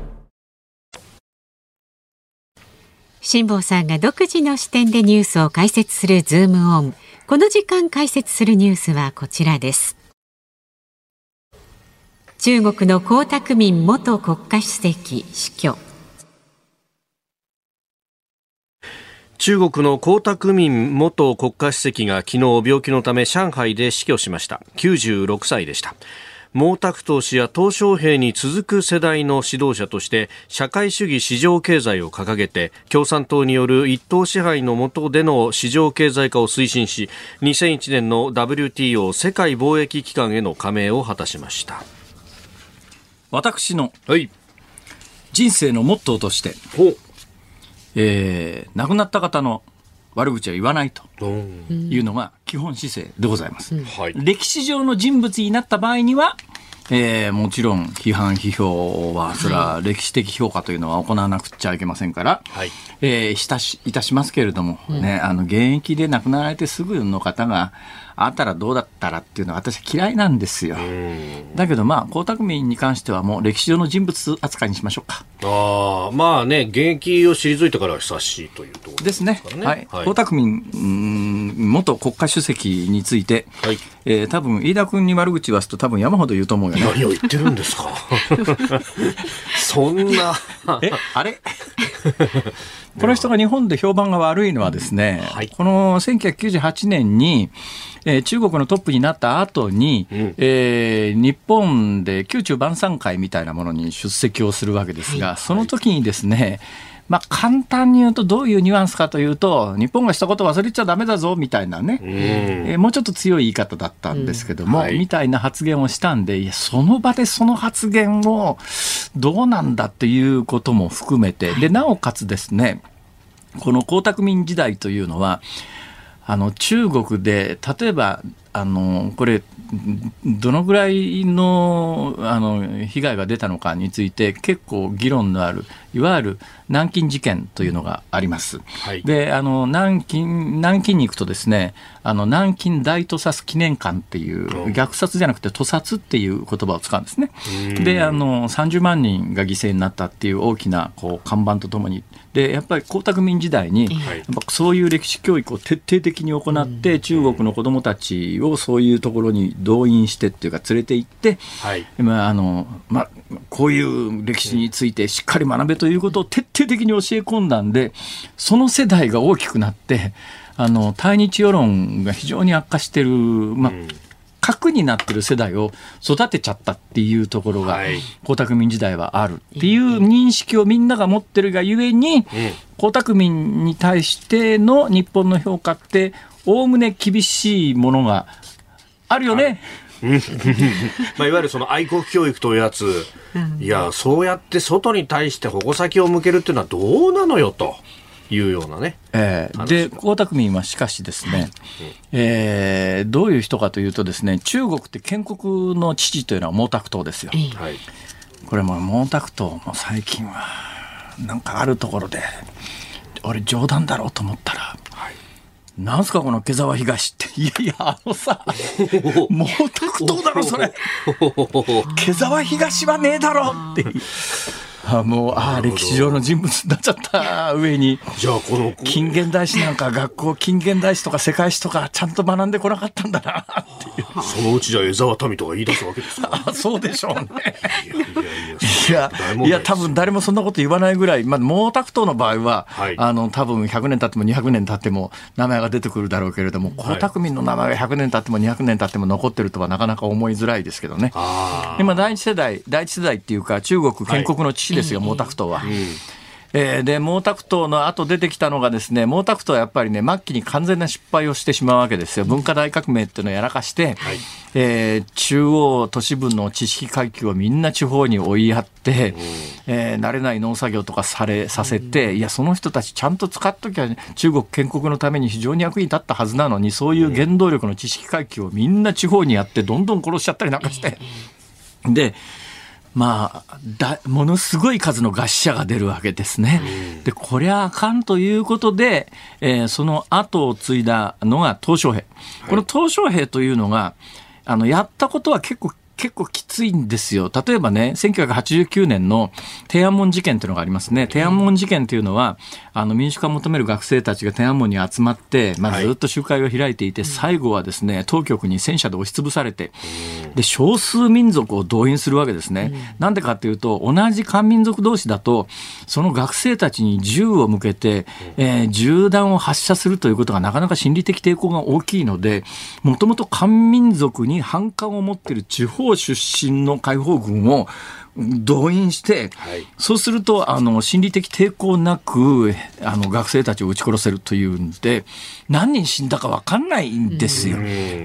辛坊さんが独自の視点でニュースを解説するズームオン。この時間解説するニュースはこちらです。中国の江沢民元国家主席死去。中国の江沢民元国家主席が昨日病気のため上海で死去しました96歳でした毛沢東氏や鄧小平に続く世代の指導者として社会主義市場経済を掲げて共産党による一党支配の下での市場経済化を推進し2001年の WTO 世界貿易機関への加盟を果たしました。私のはい。人生のモットーとして、ほえー亡くなった方の悪口は言わないとういうのが基本姿勢でございます。はい。歴史上の人物になった場合には、えーもちろん批判批評はそれは歴史的評価というのは行わなくちゃいけませんから、はい。えーしたしいたしますけれども、ねあの現役で亡くなられてすぐの方があったらどうだったらっていうのは私は嫌いなんですよ。だけどまあ江沢民に関してはもう歴史上の人物扱いにしましょうか。ああまあね現役を退いてからは久しいというところですね。からねはい。はい江沢民元国家主席について、はいえー多分飯田君に悪口言わすと多分山ほど言うと思うよね。何を言ってるんですか (laughs) そんな (laughs) え、あれ？(laughs) この人が日本で評判が悪いのはですね、はい。この1998年に、えー中国のトップになった後に、ん。えー日本で宮中晩餐会みたいなものに出席をするわけですが、その時にですね、まあ、簡単に言うとどういうニュアンスかというと、日本がしたこと忘れちゃダメだぞみたいなね、えーもうちょっと強い言い方だったんですけども、うんはい。みたいな発言をしたんで、いや、その場でその発言をどうなんだっていうことも含めて、で、なおかつですね、この江沢民時代というのは、あの中国で例えばあのこれどのぐらいのあの被害が出たのかについて結構議論のあるいわゆる南京事件というのがあります。はいであの南京南京に行くとですねあの南京大屠殺記念館っていう虐殺じゃなくて屠殺っていう言葉を使うんですね。であの30万人が犠牲になったっていう大きなこう看板とともにでやっぱり江沢民時代に、はいやっぱそういう歴史教育を徹底的に行って、中国の子どもたちをそういうところに動員してっていうか連れて行って、はい。まああのまあ、こういう歴史についてしっかり学べということを徹底的に教え込んだんでその世代が大きくなってあの対日世論が非常に悪化してる、まあ核になってる世代を育てちゃったっていうところが、はい。江沢民時代はあるっていう認識をみんなが持ってるがゆえに、江沢民に対しての日本の評価っておおむね厳しいものがあるよね。(laughs) まあ、いわゆるその愛国教育というやつ、いや、そうやって外に対して矛先を向けるっていうのはどうなのよと。いうようなね。えー、で、江沢民はしかしですね、えー、どういう人かというとですね、中国って建国の父というのは毛沢東ですよ。はい。これも毛沢東も最近は、なんかあるところで、俺冗談だろうと思ったら、なんすかこの毛沢東って。(laughs) いやいや、あのさ、毛沢東だろそれ。毛沢東はねえだろって。あもう、ああ、歴史上の人物になっちゃった上に。じゃあ、この、近現代史なんか学校近現代史とか世界史とかちゃんと学んでこなかったんだなっていうそのうちじゃ江沢民とか言い出すわけですか。あそうでしょうねいや (laughs) いや多分誰もそんなこと言わないぐらい、まあ、毛沢東の場合は、はい。あの多分100年経っても200年経っても名前が出てくるだろうけれども江沢民の名前が100年経っても200年経っても残ってるとはなかなか思いづらいですけどね。あ今第一世代第一世代っていうか中国建国の父ですよ、毛沢東は。えーで毛沢東の後出てきたのがですね毛沢東はやっぱりね末期に完全な失敗をしてしまうわけですよ。文化大革命っていうのをやらかして、えー中央都市部の知識階級をみんな地方に追いやって、えー慣れない農作業とかされさせて、いやその人たちちゃんと使っときゃ中国建国のために非常に役に立ったはずなのにそういう原動力の知識階級をみんな地方にやってどんどん殺しちゃったりなんかして。でまあ、だものすごい数の餓死者が出るわけですね。で、こりゃあかんということで、えーその後を継いだのが鄧小平。この鄧小平というのが、あの、やったことは結構、結構きついんですよ。例えばね、1989年の天安門事件というのがありますね。天安門事件というのは、あの、民主化を求める学生たちが天安門に集まって、まあ、ずっと集会を開いていて、最後はですね、当局に戦車で押しつぶされて、で、少数民族を動員するわけですね。なんでかっていうと、同じ漢民族同士だと、その学生たちに銃を向けて、えー銃弾を発射するということがなかなか心理的抵抗が大きいので、もともと漢民族に反感を持っている地方出身の解放軍を動員して、はい。そうすると、あの、心理的抵抗なく、あの、学生たちを撃ち殺せるというんで、何人死んだかわかんないんですよ。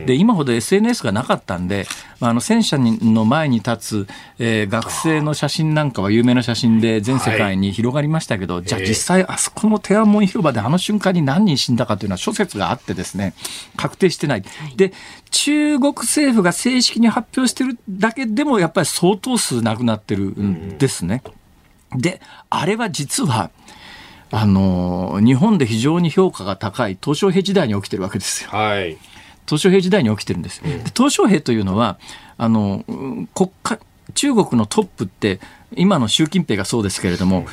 で、今ほど SNS がなかったんで、あの、戦車の前に立つ、えー学生の写真なんかは有名な写真で全世界に広がりましたけど、じゃあ実際あそこの天安門広場であの瞬間に何人死んだかというのは諸説があってですね、確定してない。で、中国政府が正式に発表してるだけでもやっぱり相当数亡くなってるんですね。で、あれは実は、あの、日本で非常に評価が高い東小平時代に起きてるわけですよ。はい。東小平時代に起きてるんです。で東小平というのは、あの、うん国家、中国のトップって、今の習近平がそうですけれども、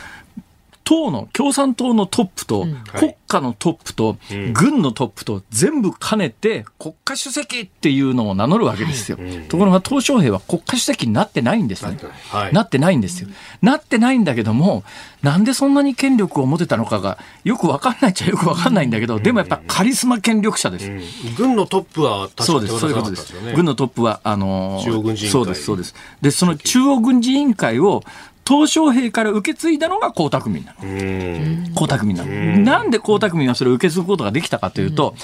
党の、共産党のトップと、国家のトップと、軍のトップと全部兼ねて、国家主席っていうのを名乗るわけですよ。ところが、鄧小平は国家主席になってないんですね。はいなってないんですよ。なってないんだけども、なんでそんなに権力を持てたのかが、よくわかんないっちゃよくわかんないんだけど、でもやっぱカリスマ権力者です。軍のトップは確かにそうです、そういうことです。軍のトップは、あのー中央軍事委員会そうです、そうです。で、その中央軍事委員会を、鄧小平から受け継いだのが江沢民なの。うん。江沢民なの。なんで江沢民はそれを受け継ぐことができたかというと、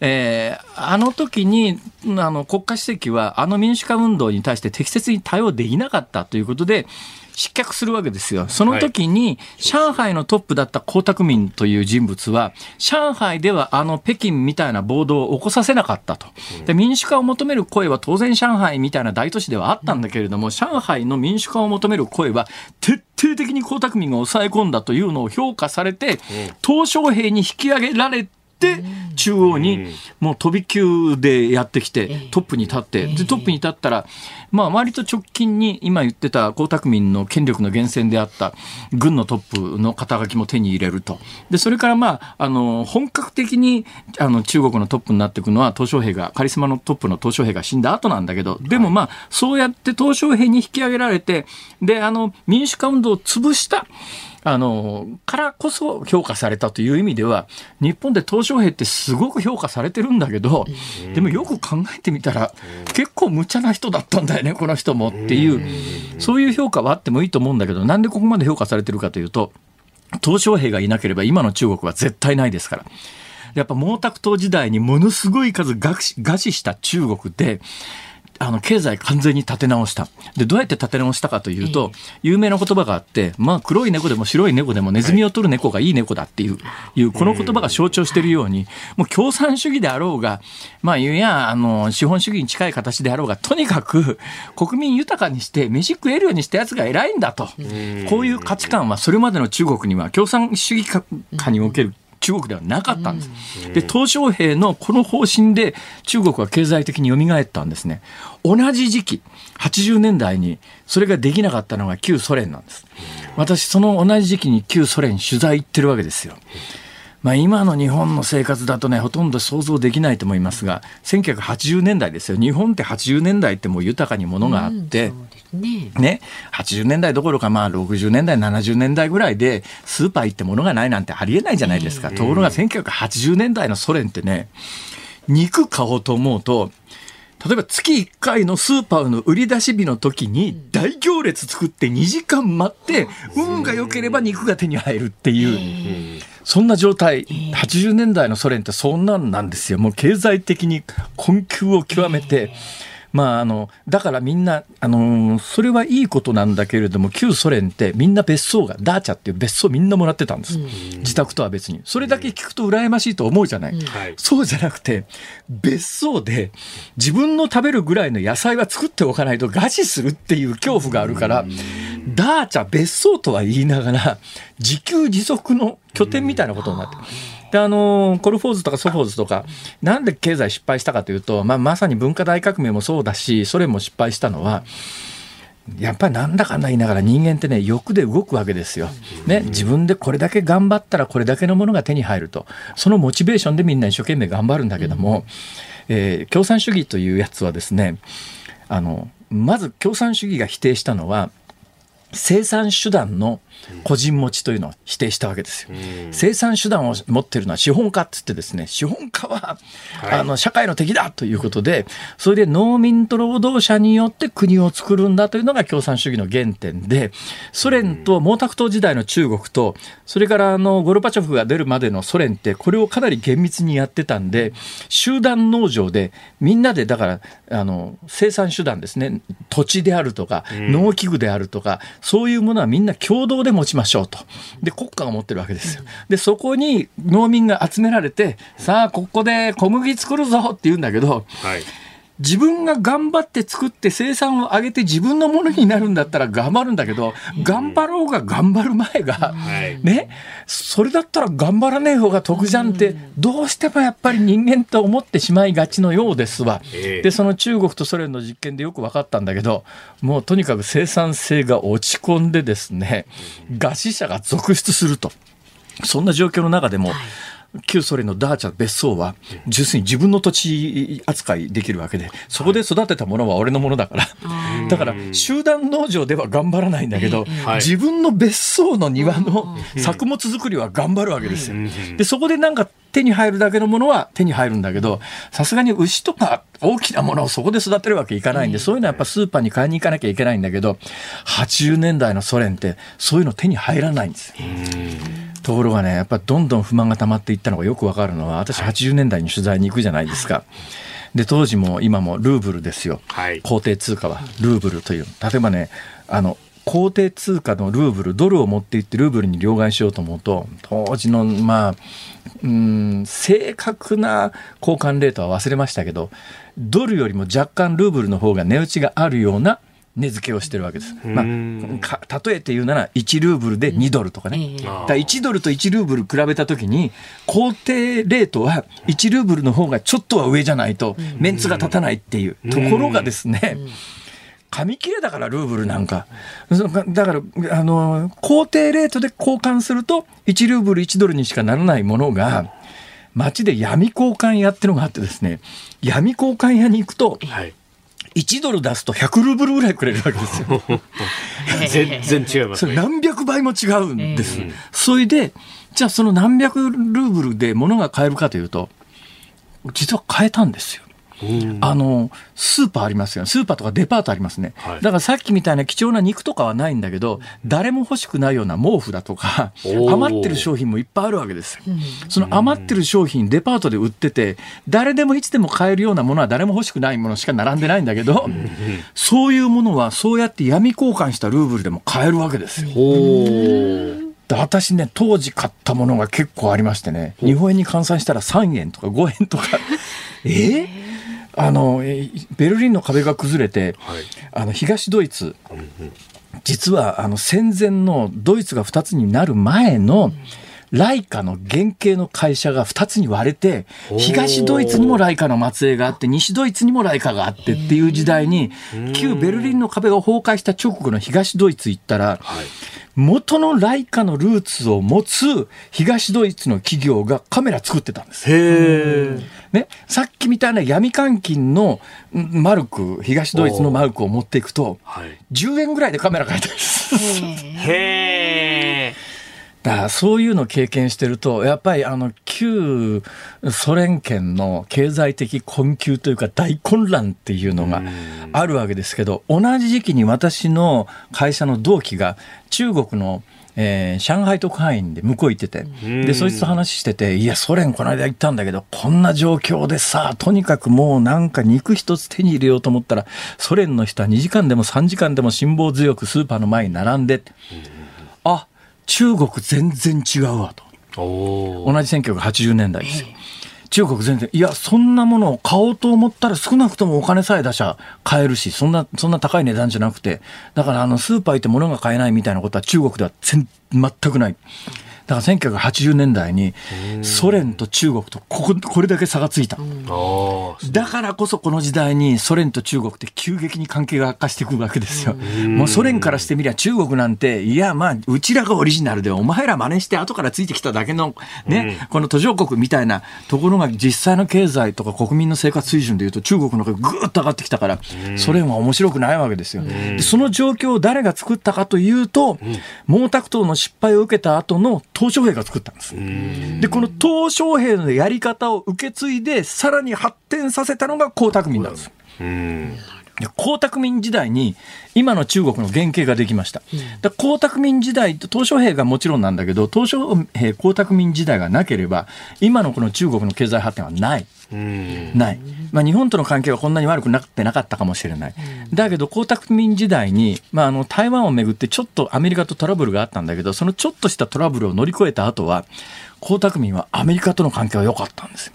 えーあの時に、あの、国家主席は、あの民主化運動に対して適切に対応できなかったということで、失脚するわけですよ。その時に、上海のトップだった江沢民という人物は、上海ではあの北京みたいな暴動を起こさせなかったと。で、民主化を求める声は当然上海みたいな大都市ではあったんだけれども、上海の民主化を求める声は徹底的に江沢民が抑え込んだというのを評価されて、鄧小平に引き上げられて、中央にもう飛び級でやってきてトップに立ってでトップに立ったらまあ割と直近に今言ってた江沢民の権力の源泉であった軍のトップの肩書きも手に入れると。でそれからまああの本格的にあの中国のトップになっていくのは鄧小平がカリスマのトップの鄧小平が死んだ後なんだけどでもまあそうやって鄧小平に引き上げられてであの民主化運動を潰したあの、からこそ評価されたという意味では、日本で鄧小平ってすごく評価されてるんだけど、でもよく考えてみたら、結構無茶な人だったんだよね、この人もっていう、そういう評価はあってもいいと思うんだけど、なんでここまで評価されてるかというと、鄧小平がいなければ今の中国は絶対ないですから。やっぱ毛沢東時代にものすごい数餓死餓死した中国で、あの経済完全に立て直した。で、どうやって立て直したかというと、有名な言葉があって、まあ黒い猫でも白い猫でもネズミを取る猫がいい猫だっていう、いうこの言葉が象徴しているように、もう共産主義であろうが、まあいや、あの、資本主義に近い形であろうが、とにかく国民豊かにして飯食えるようにしたやつが偉いんだと。こういう価値観はそれまでの中国には共産主義下における中国ではなかったんです。で、鄧小平のこの方針で中国は経済的に蘇ったんですね。同じ時期、80年代にそれができなかったのが旧ソ連なんです。私、その同じ時期に旧ソ連取材行ってるわけですよ。まあ、今の日本の生活だとね、ほとんど想像できないと思いますが、1980年代ですよ。日本って80年代ってもう豊かにものがあって、そうですね。ね、80年代どころか、まあ、60年代、70年代ぐらいで、スーパー行って物がないなんてありえないじゃないですか。ところが、1980年代のソ連ってね、肉買おうと思うと、例えば月1回のスーパーの売り出し日の時に大行列作って2時間待って、運が良ければ肉が手に入るっていう、そんな状態、80年代のソ連ってそんなんなんですよ。もう経済的に困窮を極めて、まあ、あの、だからみんな、あのーそれはいいことなんだけれども、旧ソ連ってみんな別荘が、ダーチャっていう別荘みんなもらってたんです。自宅とは別に。それだけ聞くと羨ましいと思うじゃないそうじゃなくて、別荘で自分の食べるぐらいの野菜は作っておかないと餓死するっていう恐怖があるから、ダーチャ別荘とは言いながら、自給自足の拠点みたいなことになってる。で、あの、コルフォーズとかソフォーズとか、なんで経済失敗したかというと、まあ、まさに文化大革命もそうだし、ソ連も失敗したのは、やっぱりなんだかんだ言いながら人間ってね、欲で動くわけですよ。ね、自分でこれだけ頑張ったらこれだけのものが手に入ると。そのモチベーションでみんな一生懸命頑張るんだけども、えー共産主義というやつはですね、あの、まず共産主義が否定したのは、生産手段の個人持ちというのを否定したわけですよ。生産手段を持っているのは資本家っつってですね、資本家は、はい。あの社会の敵だということで、それで農民と労働者によって国を作るんだというのが共産主義の原点で、ソ連と毛沢東時代の中国と、それからあのゴルバチョフが出るまでのソ連って、これをかなり厳密にやってたんで、集団農場でみんなでだからあの生産手段ですね、土地であるとか、農機具であるとか、そういうものはみんな共同で持ちましょうと。で、国家が持ってるわけですよ。で、そこに農民が集められて、さあ、ここで小麦作るぞって言うんだけど、はい。自分が頑張って作って生産を上げて自分のものになるんだったら頑張るんだけど、頑張ろうが頑張る前が、はい。ね、それだったら頑張らねえ方が得じゃんって、どうしてもやっぱり人間と思ってしまいがちのようですわ。ええ。で、その中国とソ連の実験でよく分かったんだけど、もうとにかく生産性が落ち込んでですね、餓死者が続出すると。そんな状況の中でも、旧ソ連のダーチャ別荘は、純粋に自分の土地扱いできるわけで、そこで育てたものは俺のものだから。だから、集団農場では頑張らないんだけど、はい。自分の別荘の庭の作物作りは頑張るわけですよ。で、そこでなんか手に入るだけのものは手に入るんだけど、さすがに牛とか大きなものをそこで育てるわけいかないんで、そういうのはやっぱスーパーに買いに行かなきゃいけないんだけど、80年代のソ連ってそういうの手に入らないんですよ。ところがね、やっぱどんどん不満が溜まっていったのがよくわかるのは、私80年代に取材に行くじゃないですか。で、当時も今もルーブルですよ。はい法定通貨はルーブルという。例えばね、あの、法定通貨のルーブル、ドルを持って行ってルーブルに両替しようと思うと、当時の、まあ、うん、正確な交換レートは忘れましたけど、ドルよりも若干ルーブルの方が値打ちがあるような値付けをしてるわけです。まあ、か例えて言うなら1ルーブルで2ドルとかね。ええだから1ドルと1ルーブル比べたときに、工程レートは1ルーブルの方がちょっとは上じゃないと、メンツが立たないっていう。ところがですね、紙切れだからルーブルなんか。そだから、あの、工程レートで交換すると、1ルーブル1ドルにしかならないものが、街で闇交換屋ってのがあってですね、闇交換屋に行くと、はい。1ドル出すと100ルーブルぐらいくれるわけですよ。(laughs) 全然違いますね。それ何百倍も違うんです。それで、じゃあその何百ルーブルで物が買えるかというと、実は買えたんですよ。あの、スーパーありますよね。スーパーとかデパートありますね。はいだからさっきみたいな貴重な肉とかはないんだけど、誰も欲しくないような毛布だとか、ー余ってる商品もいっぱいあるわけですよ。その余ってる商品、デパートで売ってて、誰でもいつでも買えるようなものは誰も欲しくないものしか並んでないんだけど、そういうものはそうやって闇交換したルーブルでも買えるわけですよ。で私ね、当時買ったものが結構ありましてね、日本円に換算したら3円とか5円とか、(laughs) え？ー。あの、えーベルリンの壁が崩れて、はい。あの東ドイツ、実はあの戦前のドイツが2つになる前の、ライカの原型の会社が2つに割れて、東ドイツにもライカの末裔があって、西ドイツにもライカがあってっていう時代に、旧ベルリンの壁が崩壊した直後の東ドイツ行ったら、元のライカのルーツを持つ東ドイツの企業がカメラ作ってたんです。へえ。ね、さっきみたいな闇換金のんマルク、東ドイツのマルクを持っていくと、はい。10円ぐらいでカメラ買えたりする。へえ。だからそういうのを経験してると、やっぱりあの旧ソ連圏の経済的困窮というか大混乱っていうのがあるわけですけど、同じ時期に私の会社の同期が中国のえー上海特派員で向こう行ってて、で、そいつと話してて、いや、ソ連この間行ったんだけど、こんな状況でさ、とにかくもうなんか肉一つ手に入れようと思ったら、ソ連の人は2時間でも3時間でも辛抱強くスーパーの前に並んで、あ、中国全然違うわと。同じ1980年代ですよ。中国全然、いや、そんなものを買おうと思ったら少なくともお金さえ出しゃ買えるし、そんな、そんな高い値段じゃなくて、だからあの、スーパー行って物が買えないみたいなことは中国では全全くない。だから1980年代にソ連と中国とここ、これだけ差がついた。だからこそこの時代にソ連と中国って急激に関係が悪化していくわけですよ。もうソ連からしてみりゃ中国なんて、いやまあ、うちらがオリジナルでお前ら真似して後からついてきただけのね、この途上国みたいなところが実際の経済とか国民の生活水準でいうと中国の方がぐーっと上がってきたから、ソ連は面白くないわけですよ。でその状況を誰が作ったかというと、毛沢東の失敗を受けた後の鄧小平が作ったんです。で、この鄧小平のやり方を受け継いで、さらに発展させたのが江沢民なんです。江沢民時代に今の中国の原型ができました。だ江沢民時代、鄧小平がもちろんなんだけど、鄧小平、江沢民時代がなければ、今のこの中国の経済発展はない。うん。ない。まあ、日本との関係はこんなに悪くなってなかったかもしれない。だけど、江沢民時代に、まあ、あの、台湾をめぐってちょっとアメリカとトラブルがあったんだけど、そのちょっとしたトラブルを乗り越えた後は、江沢民はアメリカとの関係は良かったんですよ。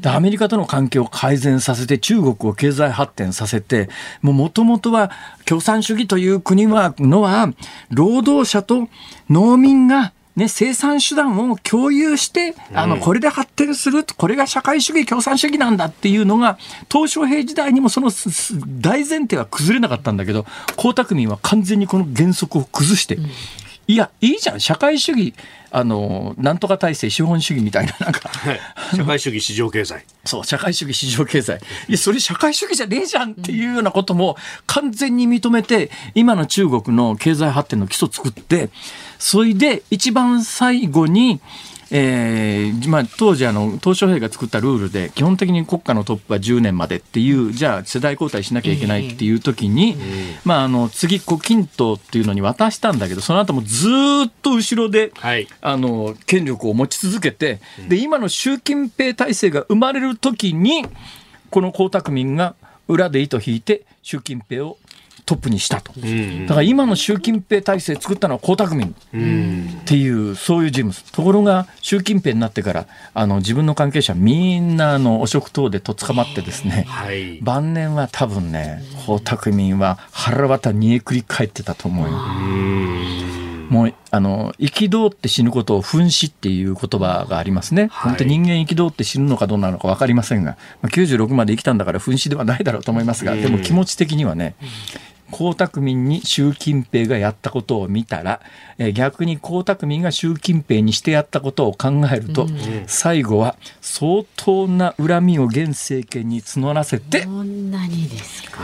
でアメリカとの関係を改善させて中国を経済発展させてもともとは共産主義という国はのは労働者と農民がね、生産手段を共有して、あの、これで発展する、これが社会主義、共産主義なんだっていうのが、鄧小平時代にもその大前提は崩れなかったんだけど、江沢民は完全にこの原則を崩して、いや、いいじゃん、社会主義、あの、なんとか体制、資本主義みたいな、なんか、はい。社会主義市場経済。そう、社会主義市場経済。いや、それ社会主義じゃねえじゃんっていうようなことも完全に認めて、今の中国の経済発展の基礎を作って、それで一番最後に、えーまあ、当時あの鄧小平が作ったルールで基本的に国家のトップは10年までっていうじゃあ世代交代しなきゃいけないっていう時に、まあ、あの次胡錦涛っていうのに渡したんだけどその後もずーっと後ろで、はい。あの権力を持ち続けて、で今の習近平体制が生まれる時にこの江沢民が裏で糸引いて習近平をトップにしたと。うん。だから今の習近平体制作ったのは江沢民うん。っていうそういう人物ところが習近平になってからあの自分の関係者みんなあの汚職等でとっ捕まってですねはい。晩年は多分ね江沢民は腹渡煮えくり返ってたと思うよ。もうあの憤って死ぬことを糞死っていう言葉がありますね、はい本当に人間憤って死ぬのかどうなのか分かりませんが、まあ、96まで生きたんだから糞死ではないだろうと思いますが、でも気持ち的にはね、江沢民に習近平がやったことを見たら、えー逆に江沢民が習近平にしてやったことを考えると、最後は相当な恨みを現政権に募らせてこんなにですか。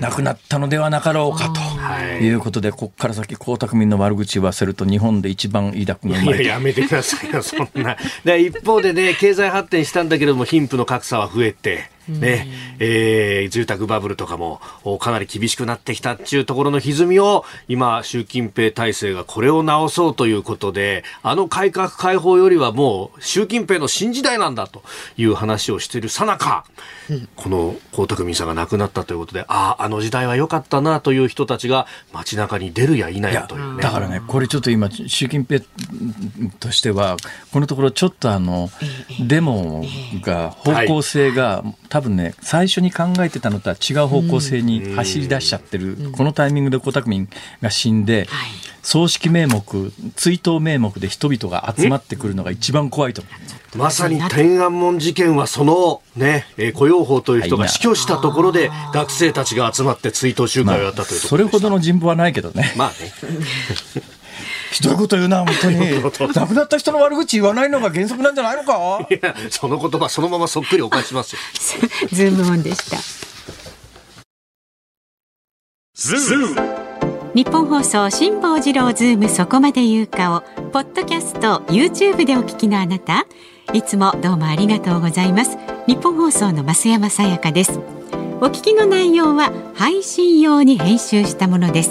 亡くなったのではなかろうかと。はい。いうことで、ここから先、江沢民の悪口言わせると、日本で一番飯田君がういや。やめてくださいよ、そんな。で一方でね、経済発展したんだけれども、貧富の格差は増えて、ね、えー住宅バブルとかもおかなり厳しくなってきたっていうところの歪みを、今、習近平体制がこれを直そうということで、あの改革開放よりはもう、習近平の新時代なんだという話をしているさなか、この江沢民さんが亡くなったということで、ああ、あの時代は良かったなという人たちが街中に出るや否やというね。だからね、これちょっと今、習近平としては、このところちょっとあの、デモが、方向性が、多分ね、最初に考えてたのとは違う方向性に走り出しちゃってる、このタイミングで江沢民が死んで、葬式名目、追悼名目で人々が集まってくるのが一番怖いと思う。まさに天安門事件はそのね、えー胡耀邦という人が死去したところで学生たちが集まって追悼集会をやったというとこそれほどの人望はないけどね。まあね。(laughs) ひどいこと言うな、本当に。(laughs) 亡くなった人の悪口言わないのが原則なんじゃないのか？いや、その言葉そのままそっくりお返ししますよ。(laughs) ズームオンでした。ニッポン放送辛坊治郎ズームそこまで言うかをポッドキャスト YouTube でお聞きのあなたいつもどうもありがとうございます日本放送の増山さやかですお聞きの内容は配信用に編集したものです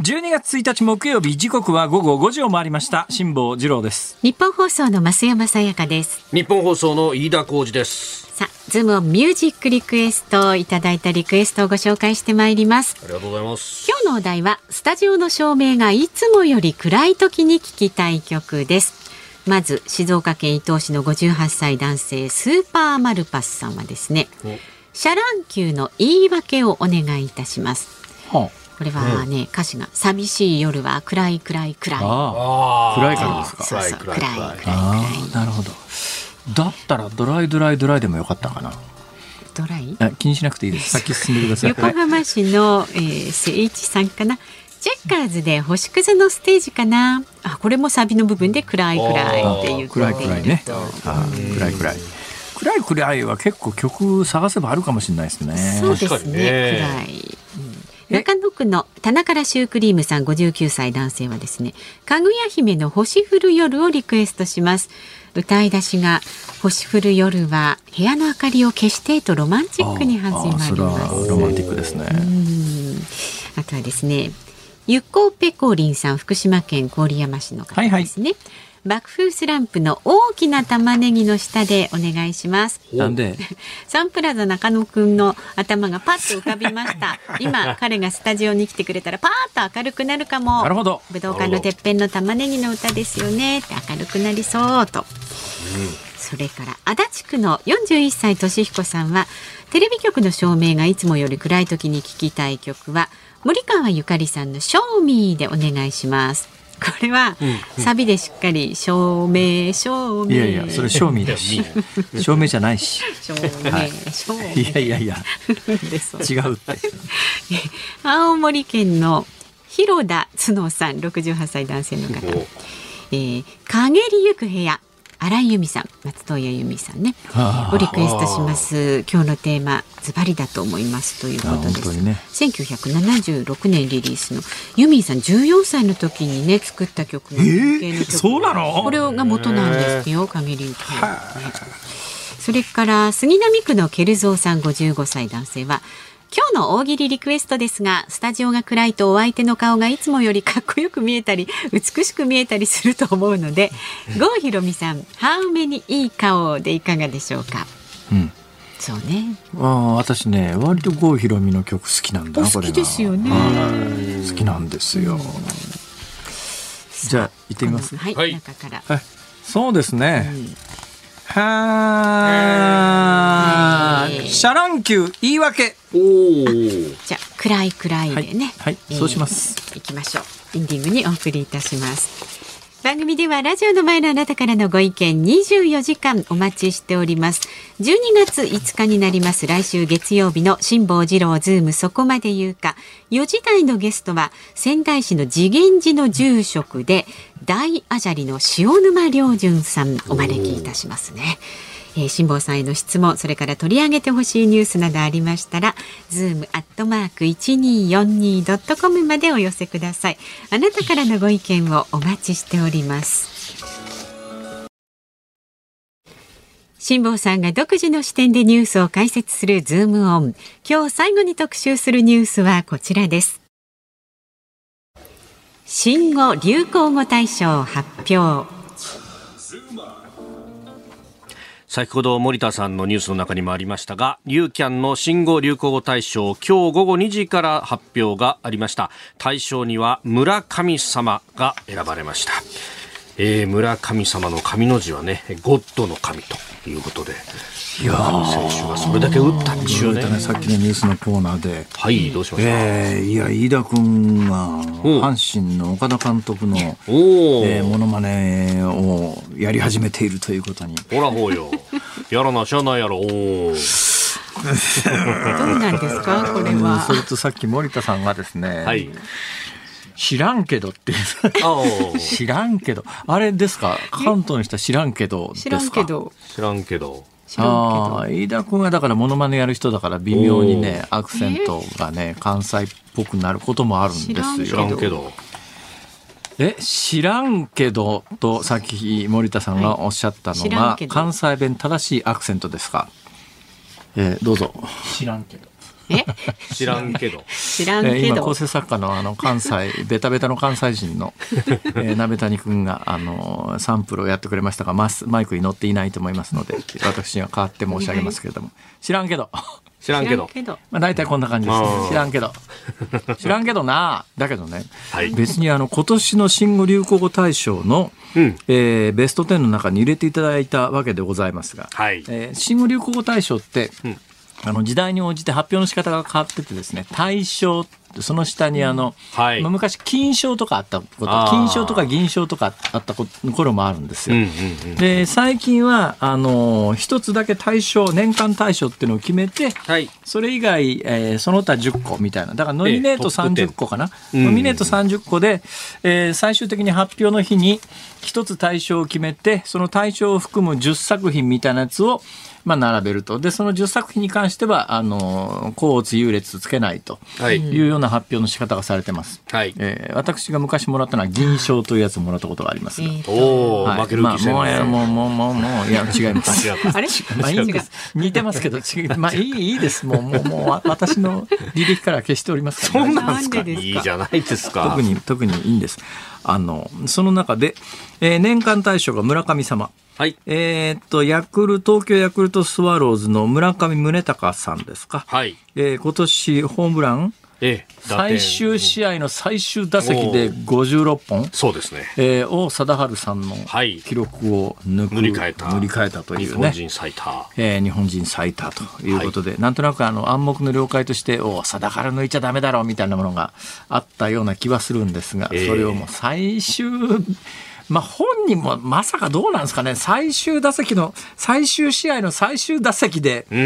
12月1日木曜日時刻は午後5時を回りました辛坊治郎です日本放送の増山さやかです。ニッポン放送の飯田浩司です。さあ、ズームオンミュージックリクエストいただいたリクエストをご紹介してまいります。ありがとうございます。今日のお題はスタジオの照明がいつもより暗い時に聴きたい曲です。まず静岡県伊東市の58歳男性スーパーマルパスさんはですね、シャ乱Q の言い訳をお願いいたします。はこれはね、歌詞が寂しい夜は暗い暗い暗い。ああ。あ暗いからですか？そうそう。暗い暗い。暗いなるほど。だったらドライドライドライでもよかったかな。ドライ？あ気にしなくていいです。先進んでください。横浜市の、えー、誠一さんかな。チェッカーズで星屑のステージかな。あこれもサビの部分で暗い暗いっていう暗い暗いね。暗い暗い。暗い暗いは結構曲探せばあるかもしれないですね。そうです確かにね。ね暗い、うん中野区の棚からシュークリームさん59歳男性はですねかぐや姫の星降る夜をリクエストします。歌い出しが星降る夜は部屋の明かりを消してとロマンチックに始まりあーそれますはロマンティックですね。あとはですね、ゆこぺこりんさん、福島県郡山市の方ですね。爆風スランプの大きな玉ねぎの下でお願いします。なんで？(laughs) サンプラザ中野くんの頭がパッと浮かびました。(laughs) 今彼がスタジオに来てくれたらパーッと明るくなるかも。なるほど武道館のてっぺんの玉ねぎの歌ですよねって明るくなりそうと。それから足立区の41歳俊彦さんはテレビ局の照明がいつもより暗い時に聴きたい曲は森川ゆかりさんの「ショーミー」でお願いします。(laughs) これはサビでしっかり照明照明。いやいやそれ正味だし。(laughs) 正明じゃないし。照明、はい。照明。いやいやいや。違うって。(laughs) 青森県の広田角さん68歳男性の方、えー、陰りゆく部屋荒井由美さん松任谷由実さんね。をリクエストします。今日のテーマズバリだと思いますということあです、ね。1976年リリースのユミンさん14歳の時にね作った曲が原型の曲。そうなの？これが元なんですよ陰りゆく部屋、それから杉並区のケルゾーさん55歳男性は今日の大喜利リクエストですが、スタジオが暗いとお相手の顔がいつもよりかっこよく見えたり、美しく見えたりすると思うので、郷ひろみさん、ハウメにいい顔でいかがでしょうか？うん。そうね。ああ、私ね、割と郷ひろみの曲好きなんだ好きですよねはい好きなんですよ。じゃあ、行ってみます？はい、はい中から。はい。そうですね。はーシャ乱Q 言い訳。おお。じゃあ暗い暗いでね。はいはいそうします行きましょう。エンディングにお送りいたします。番組ではラジオの前のあなたからのご意見24時間お待ちしております。12月5日になります来週月曜日の辛坊治郎ズームそこまで言うか4時台のゲストは仙台市の慈眼寺の住職で大阿闍梨の塩沼亮潤さんお招きいたしますね。えー、辛坊さんへの質問それから取り上げてほしいニュースなどありましたらズームアットマーク一二四二ドットコムまでお寄せください。あなたからのご意見をお待ちしております。辛坊さんが独自の視点でニュースを解説するズームオン今日最後に特集するニュースはこちらです。新語・流行語大賞発表。先ほど森田さんのニュースの中にもありましたが、ユーキャンの新語・流行語大賞、今日午後2時から発表がありました。大賞には村神様が選ばれました。えー、村神様の神の字はね、ゴッドの神ということで、いや村上選手がそれだけ打ったんでしょうね。ね、さっきのニュースのコーナーで。はい、どうしました、えー、いや、飯田君が、うん阪神の岡田監督の、おお、えー、モノマネをやり始めているということに。ほらほうよ。(laughs) やらなしゃあないやろ。おー (laughs) どうなんですか？これうんはそれとさっき森田さんがですね、はい。知らんけどって知らんけど。あれですか？関東の人は知らんけどですか？知らんけ。ど知らんけど。ああ、飯田君はだからモノマネやる人だから微妙にね、アクセントがね、関西っぽくなることもあるんです知らんよ。けど。え、知らんけどとさっき森田さんがおっしゃったのが、はい関西弁正しいアクセントですか？えーどうぞ。知らんけど。え (laughs) 知らんけど。知らんけど。構成作家のあの関西ベタベタの関西人の、(laughs) えー、鍋谷君があのサンプルをやってくれましたがマスマイクに乗っていないと思いますので私には代わって申し上げますけれども。知らんけど、知らんけど。ど。まあ、大体こんな感じです、ね。知らんけど。知らんけどな。だけどね、はい。別にあの今年の新語・流行語大賞の、うん。えーベスト10の中に入れていただいたわけでございますが、はい。えー新語・流行語大賞って、うんあの時代に応じて発表の仕方が変わっててですね大賞その下にあの、はいまあ昔金賞とかあったこと金賞とか銀賞とかあった頃もあるんですよ。うんうんうん。で最近はあの一つだけ大賞年間大賞っていうのを決めてはい。それ以外、えーその他10個みたいなだからノミネートええトップ10 30個かな、うんノミネート30個で、えー最終的に発表の日に一つ大賞を決めてその大賞を含む10作品みたいなやつを、まあ、並べるとでその10作品に関してはあの甲乙優劣つけないとはいいうような発表の仕方がされてます。はい。えー私が昔もらったのは銀賞というやつをもらったことがありますが。おお、はい負ける気せんまあ、もういやねもうもうもうもういや違います。あれ？まあいいんです。似てますけど、違う。まあいい、いいです。もう、もう、もう、わ私の履歴から消しておりますから、そうなんですか？いいじゃないですか。特に、特にいいんです。あの、その中で、えー年間大賞が村上様。はい。えーっと、ヤクルト、東京ヤクルトスワローズの村上宗隆さんですか。はい。えー今年ホームラン、ええ。最終試合の最終打席で56本。そうですね。えー、王貞治さんのはい記録を抜く、塗り替えた。塗り替えたというね。日本人最多。えー日本人最多ということで、なんとなくあの暗黙の了解として、お定から抜いちゃダメだろうみたいなものがあったような気はするんですが、ええそれをもう最終、まあ本人もまさかどうなんですかね、最終打席の、最終試合の最終打席でうん。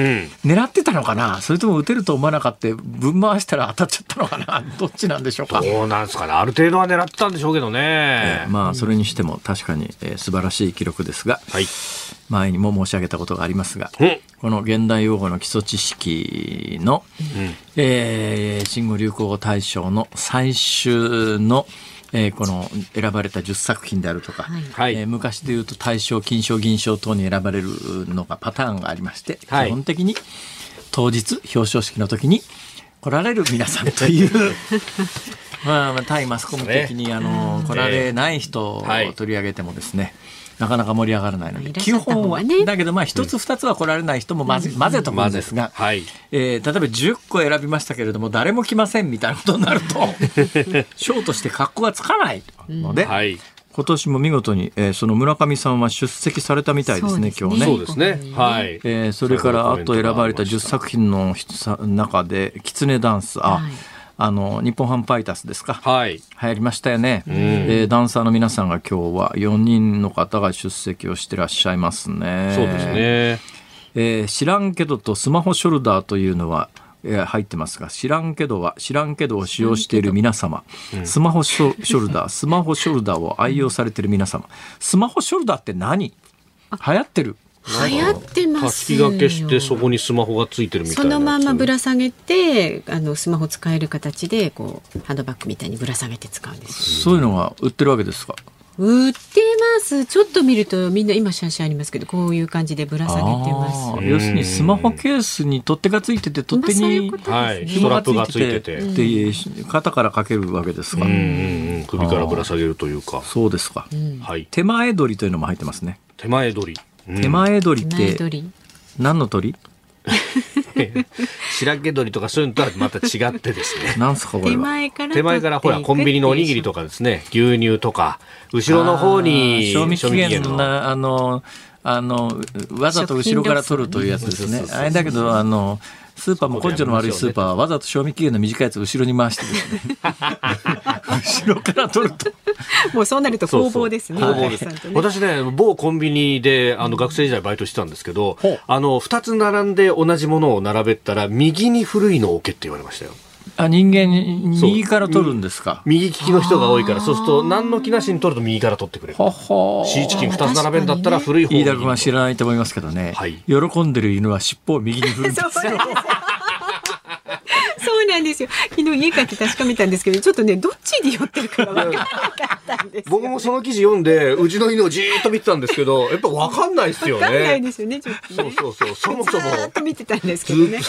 狙ってたのかな、それとも打てると思わなかった、ぶん回したら当たっちゃったのかな、(laughs) どっちなんでしょうか。どうなんですかね。ある程度は狙ってたんでしょうけどね。まあそれにしても確かに、えー素晴らしい記録ですが、はい。前にも申し上げたことがありますが、うん。この現代用語の基礎知識の、えー新語・流行語大賞の最終の、えーこの選ばれた10作品であるとか、はい。えー昔で言うと大賞、金賞、銀賞等に選ばれるのがパターンがありまして、はい。基本的に当日表彰式の時に来られる皆さんという (laughs) まあまあ対マスコミ的にあの来られない人を取り上げてもですね、なかなか盛り上がらないので、基本は、がねだけどまあ一つ二つは来られない人も混ぜ,、混ぜとくんですが、はい。えー例えば10個選びましたけれども誰も来ませんみたいなことになると (laughs) 賞として格好がつかないので、はい。今年も見事に、えーその村上さんは出席されたみたいですねすね今日ね。そうですね。はい。えーそれからあと選ばれた10ありました作品のさ中で「キツネダンス」あ、はいあの日本ハムファイターズですか、はい。流行りましたよね、えーダンサーの皆さんが今日は4人の方が出席をしてらっしゃいますね。そうですね。えー知らんけどとスマホショルダーというのは、えー入ってますが、知らんけどは知らんけどを使用している皆様、スマホショショルダー、スマホショルダーを愛用されている皆様、スマホショルダーって何？流行ってる流行ってまたすよ。すき掛けしてそこにスマホがついてるみたいな。そのまんまぶら下げてあのスマホ使える形でこうハンドバッグみたいにぶら下げて使うんですそういうのが売ってるわけですか？売ってます。ちょっと見るとみんな今写真ありますけどこういう感じでぶら下げてます。要するにスマホケースに取っ手がついてて、取っ手にまあねストラップがついてて。で肩からかけるわけですか、うんうんうん。首からぶら下げるというか。そうですか、はい。手前取りというのも入ってますね、手前取り。うん。手前取りって何の鳥？(laughs) 白毛鳥とかそういうのとはまた違ってですね。(laughs) なんすかこれ手は前から手前からほらコンビニのおにぎりとかですね。牛乳とか。後ろの方に賞味期限のなあのあのわざと後ろから取るというやつですね。あれだけどあのスーパーも根性の悪いスーパーはわざと賞味期限の短いやつを後ろに回してですね後ろから取ると。もうそうなると工房ですね私ね。某コンビニであの学生時代バイトしてたんですけどほう。あの2つ並んで同じものを並べたら右に古いのを置けって言われましたよあ人間右から取るんですか？右利きの人が多いからそうすると何の気なしに取ると右から取ってくれる。ははシーチキン2つ並べんだったら古い方飯田君は知ららないと思いますけどね、はい。喜んでる犬は尻尾を右に振るんですよ。(laughs) そうなんですよ。昨日家帰って確かめたんですけどちょっとねどっちに寄ってるかが分からなかったんですよ。僕もその記事読んでうちの犬をじーっと見てたんですけどやっぱ分かんないですよ分かんないねですよねちょっとそうねそうそう。そもそも。ずーっと見てたんですけずどね。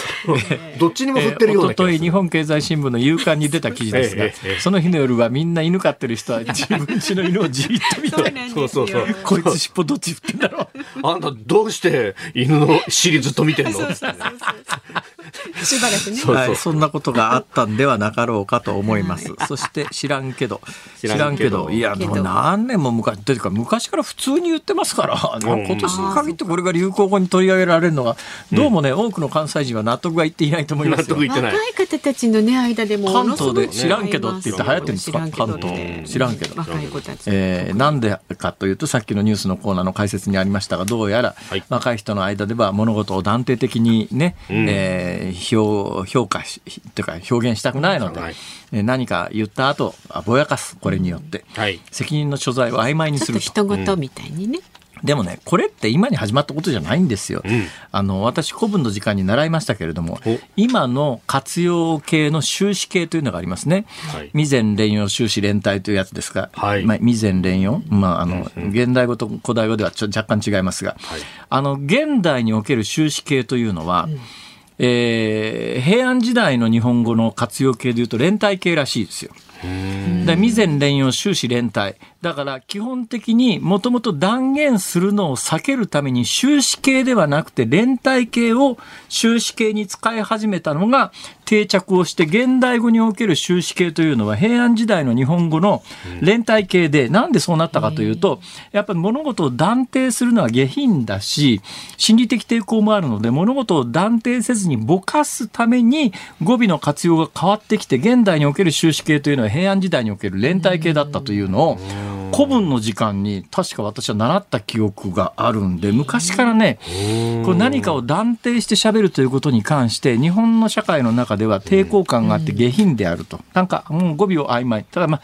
どっちにも振ってるような気がする。日日本経済新聞の夕刊に出た記事ですが、ええええ。その日の夜はみんな犬飼ってる人は自分 (laughs) 家の犬をじーっと見てそうそうそうそう。こいつ尻尾どっち振ってんだろう。あんたどうして犬の尻ずっと見てんの？そうそうそうそう。しばらくね。そうはい、そんなことがあったんではなかろうかと思います。(laughs) そして知らんけど、知らんけど、いや、もう何年も昔、というか昔から普通に言ってますから、今年に限ってこれが流行語に取り上げられるのが、どうもね、多くの関西人は納得がいっていないと思いますよ。納得い。ってない。若い方たちのね間でも関東で知らんけどって言って流行ってるんですか？関東。知らんけど。若い子たち。えーなんでかというとさっきのニュースのコーナーの解説にありましたがどうやらはい。若い人の間では物事を断定的にね、えー評評価しというか表現したくないので、はい。えー何か言った後あぼやかすこれによって、はい。責任の所在を曖昧にちょっとすると。人事みたいにね、でもね、これって今に始まったことじゃないんですよ。あの、私、古文の時間に習いましたけれどもお、今の活用形の収支形というのがありますね。はい。未然連用収支連帯というやつですが、はい。まあ、未然連用、まあ、あの、現代語と古代語ではちょ若干違いますが、はい。あの、現代における収支形というのは、えー平安時代の日本語の活用形でいうと連帯形らしいですよ。で未然連用終始連帯。だから基本的にもともと断言するのを避けるために終止形ではなくて連帯形を終止形に使い始めたのが定着をして現代語における終止形というのは平安時代の日本語の連帯形でなんでそうなったかというとやっぱり物事を断定するのは下品だし心理的抵抗もあるので物事を断定せずにぼかすために語尾の活用が変わってきて現代における終止形というのは平安時代における連帯系だったというのを古文の時間に確か私は習った記憶があるんで昔からねこれ何かを断定してしゃべるということに関して日本の社会の中では抵抗感があって下品であると。なんかもう語尾を曖昧。ただまあ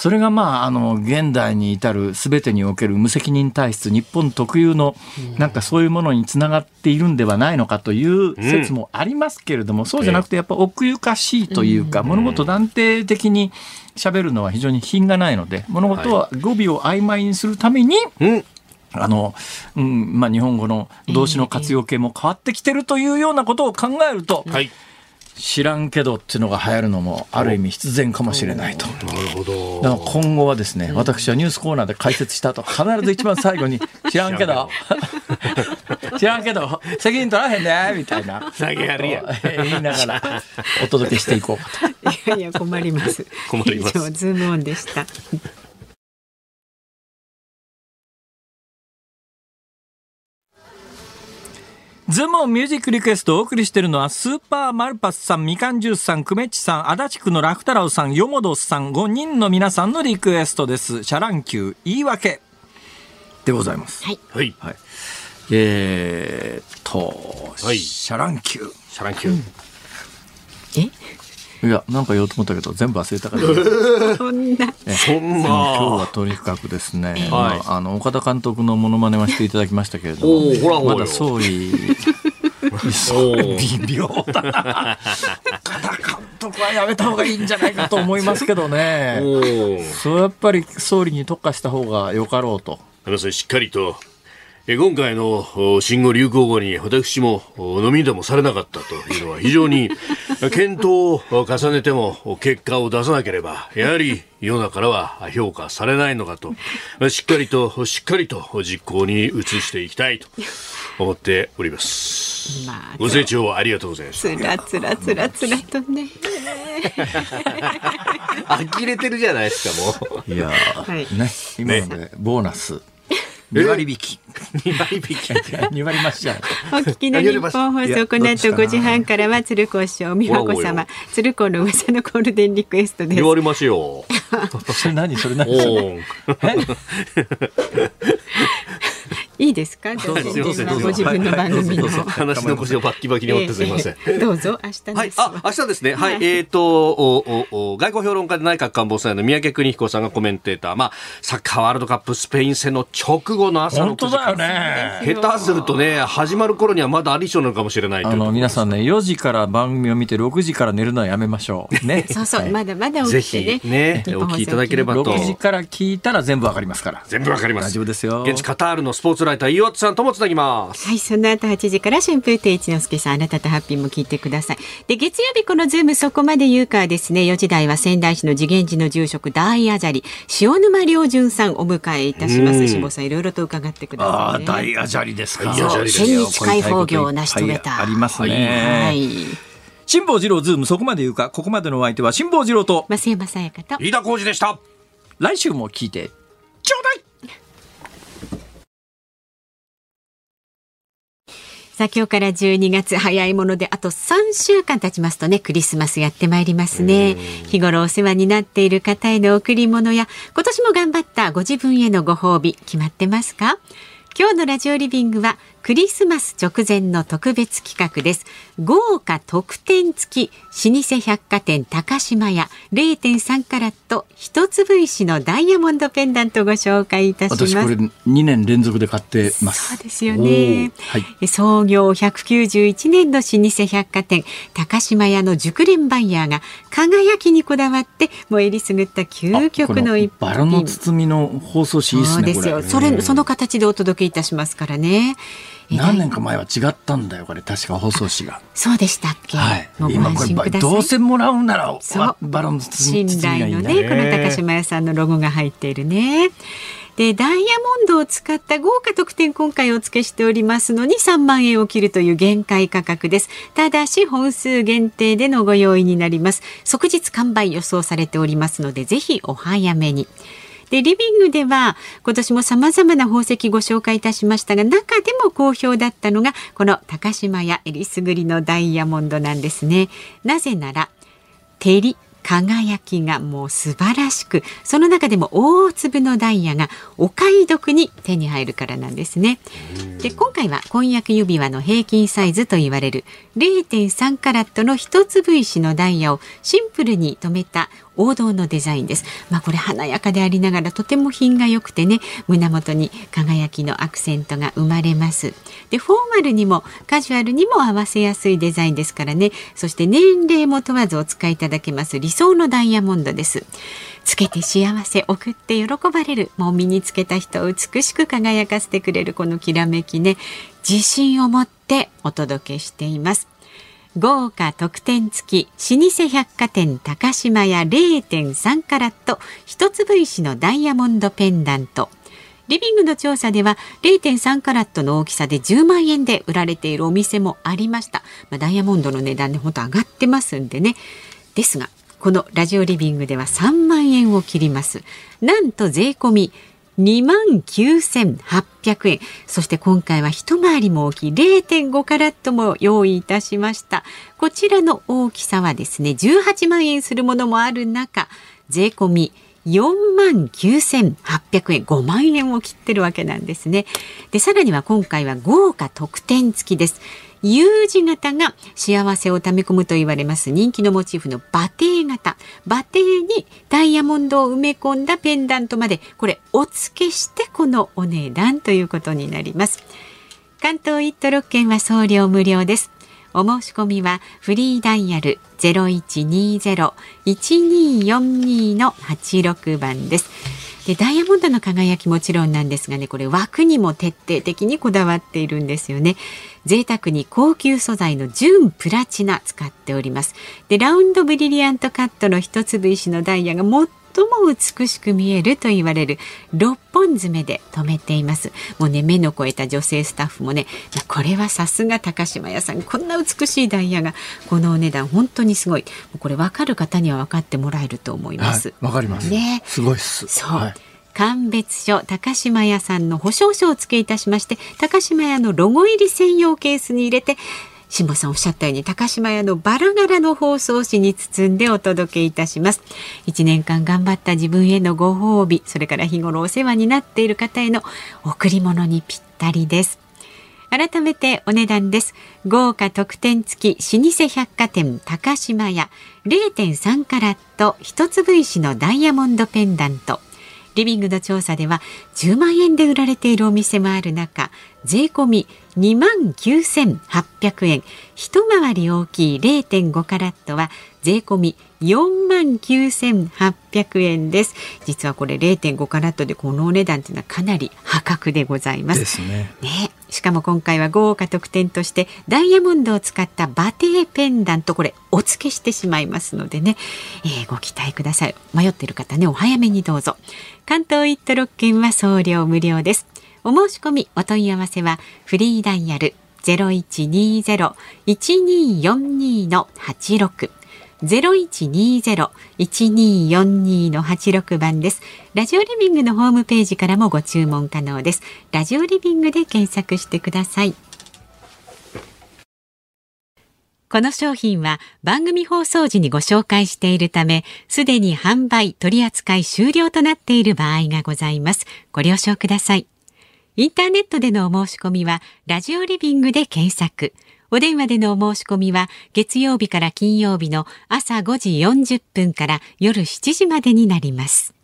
それがまあ、あの、現代に至る全てにおける無責任体質、日本特有の、なんかそういうものにつながっているんではないのかという説もありますけれども、そうじゃなくてやっぱ奥ゆかしいというか、物事断定的に喋るのは非常に品がないので、物事は語尾を曖昧にするために、うん。あの、うん、まあ、日本語の動詞の活用形も変わってきてるというようなことを考えると、はい。知らんけどっていうのが流行るのもある意味必然かもしれないと。なるほど。だから今後はですね、私はニュースコーナーで解説した後、必ず一番最後に、知らんけど、知らんけど、責任取らへんね、みたいな。投げやりや。言いながらお届けしていこうかと。いやいや困ります。困ります以上ズームオンでした。ズームミュージックリクエストをお送りしているのは、スーパーマルパスさん、みかんジュースさん、くめっちさん、足立区のラフタラウさん、よもどさん、5人の皆さんのリクエストです。シャ乱Q、言い訳。でございます。はい。はい。はい。えーっと、はいシャ乱Q。シャ乱Q。え？いや、なんか言おうと思ったけど、全部忘れたから。そんな。そん今日はな。とにかくですね、はいまあ、あの岡田監督のモノマネはしていただきましたけれどもおーほらほらよまだ総理そう微妙だな岡田監督はやめた方がいいんじゃないかと思いますけどねおお。そうやっぱり総理に特化した方がよかろうとしっかりと、え今回のお新語・流行語に私もお飲みでもされなかったというのは非常に (laughs) 検討を重ねても結果を出さなければやはり世の中からは評価されないのかとしっかりとしっかりと実行に移していきたいと思っております。まあご清聴ありがとうございます。つらつらつらつらとね。(laughs) 呆れてるじゃないですかもう。いやー、はいね今のでボーナス2割引き。2割引き。2割増しじゃない。お聞きの日本放送この後5時半からは鶴子師匠美和子様鶴子の噂のゴールデンリクエストです。言。われましょそれ何？それ何？う。それいいですか？じゃあどうぞ全然どうぞご自分の番組の。話の腰をバッキバキに折ってすみません。ええどうぞ明日はい、ですわ。あ、明日ですね。はい、はいえっ、とおおお、外交評論家で内閣官房参与の三宅邦彦さんがコメンテーター、まあ、サッカーワールドカップスペイン戦の直後の朝の9時本当だよね下手するとね、始まる頃にはまだアディショナルかもしれないあの皆さんね4時から番組を見て6時から寝るのはやめましょうね (laughs) そうそう、はいまだまだぜ起きてひね。ね、お聞きいただければと。6時から聞いたら全部わかりますから全部わかります。大丈夫ですよ現地カタールのスポーツライター、岩津さんともつなぎます。はい、その後8時から春風亭一之輔さん、あなたとハッピーも聞いてください。で、月曜日このズームそこまで言うかはですね、4時台は仙台市の慈眼寺の住職大阿闍梨、塩沼亮潤さんお迎えいたします。下さんいろいろと伺ってくだああさい、ね。大アジャリですか大アジャリです千日開放業を成し遂げた。ありますね、はい。辛坊治郎ズームそこまで言うかここまでのお相手は辛坊治郎と増山さやかと。飯田浩二でした。来週も聞いてさあ今日から12月早いものであと3週間経ちますとねクリスマスやってまいりますね。日頃お世話になっている方への贈り物や今年も頑張ったご自分へのご褒美決まってますか？今日のラジオリビングはクリスマス直前の特別企画です豪華特典付き老舗百貨店高島屋0.3カラット一粒石のダイヤモンドペンダントをご紹介いたします私これ2年連続で買ってますそうですよね。はい創業191年の老舗百貨店高島屋の熟練バイヤーが輝きにこだわってもうえりすぐった究極の一バラの品。包みの放送紙いいですねそうですよ。それその形でお届けいたしますからね。え何年か前は違ったんだよこれ確か放送紙がそうでしたっけ？はい今こ。れどうせもらうならそうバラの包み信頼のね、この高島屋さんのロゴが入っているね。で、ダイヤモンドを使った豪華特典今回お付けしておりますのに3万円を切るという限界価格です。ただし本数限定でのご用意になります。即日完売予想されておりますので、ぜひお早めに。でリビングでは今年も様々な宝石ご紹介いたしましたが中でも好評だったのがこの高島屋えりすぐりのダイヤモンドなんですね。なぜなら照り輝きがもう素晴らしくその中でも大粒のダイヤがお買い得に手に入るからなんですね。で今回は婚約指輪の平均サイズと言われる0.3カラットの一粒石のダイヤをシンプルに留めた王道のデザインです。まあこれ華やかでありながらとても品が良くてね胸元に輝きのアクセントが生まれます。でフォーマルにもカジュアルにも合わせやすいデザインですからねそして年齢も問わずお使いいただけます理想のダイヤモンドです。つけて幸せ送って喜ばれるもう身につけた人を美しく輝かせてくれるこのきらめきね自信を持ってお届けしています豪華特典付き老舗百貨店高島屋0.3カラット一粒石のダイヤモンドペンダントリビングの調査では0.3カラットの大きさで10万円で売られているお店もありました。まあ、ダイヤモンドの値段で本当上がってますんでね。ですが、このラジオリビングでは3万円を切ります。なんと税込み2万9800円。そして今回は一回りも大きい0.5カラットも用意いたしました。こちらの大きさはですね、18万円するものもある中、税込み4万9800円5万円を切ってるわけなんですねでさらには今回は豪華特典付きです U 字型が幸せをため込むと言われます。人気のモチーフの馬蹄型。馬蹄にダイヤモンドを埋め込んだペンダントまでこれお付けしてこのお値段ということになります。関東一都6県は送料無料です。お申し込みはフリーダイヤル0120-1242の86番です。でダイヤモンドの輝きもちろんなんですがねこれ枠にも徹底的にこだわっているんですよね。贅沢に高級素材の純プラチナ使っております。でラウンドブリリアントカットの一粒石のダイヤが最も美しく見えると言われる6本爪で留めています。もうね目の超えた女性スタッフもねこれはさすが高島屋さん。こんな美しいダイヤがこのお値段本当にすごい。これ分かる方には分かってもらえると思います。わ、はい、かります。ね。すごいす。そう、はい鑑別書高島屋さんの保証書を付けいたしまして高島屋のロゴ入り専用ケースに入れて辛坊さんおっしゃったように高島屋のバラ柄の包装紙に包んでお届けいたします。一年間頑張った自分へのご褒美それから日頃お世話になっている方への贈り物にぴったりです。改めてお値段です。豪華特典付き老舗百貨店高島屋0.3カラット一粒石のダイヤモンドペンダント。リビングの調査では10万円で売られているお店もある中税込み2万9800円。一回り大きい0.5カラットは税込み4万9800円です。実はこれ0.5カラットでこのお値段というのはかなり破格でございます。ですね。ね。しかも今回は豪華特典としてダイヤモンドを使ったバテーペンダントこれお付けしてしまいますのでね、えー、ご期待ください。迷っている方ねお早めにどうぞ。関東一都6県は送料無料です。お申し込みお問い合わせはフリーダイヤル0120-1242の86 0120-1242の86番です。ラジオリビングのホームページからもご注文可能です。ラジオリビングで検索してください。この商品は番組放送時にご紹介しているため、すでに販売取扱い終了となっている場合がございます。ご了承ください。インターネットでのお申し込みは、ラジオリビングで検索。お電話でのお申し込みは、月曜日から金曜日の朝5時40分から夜7時までになります。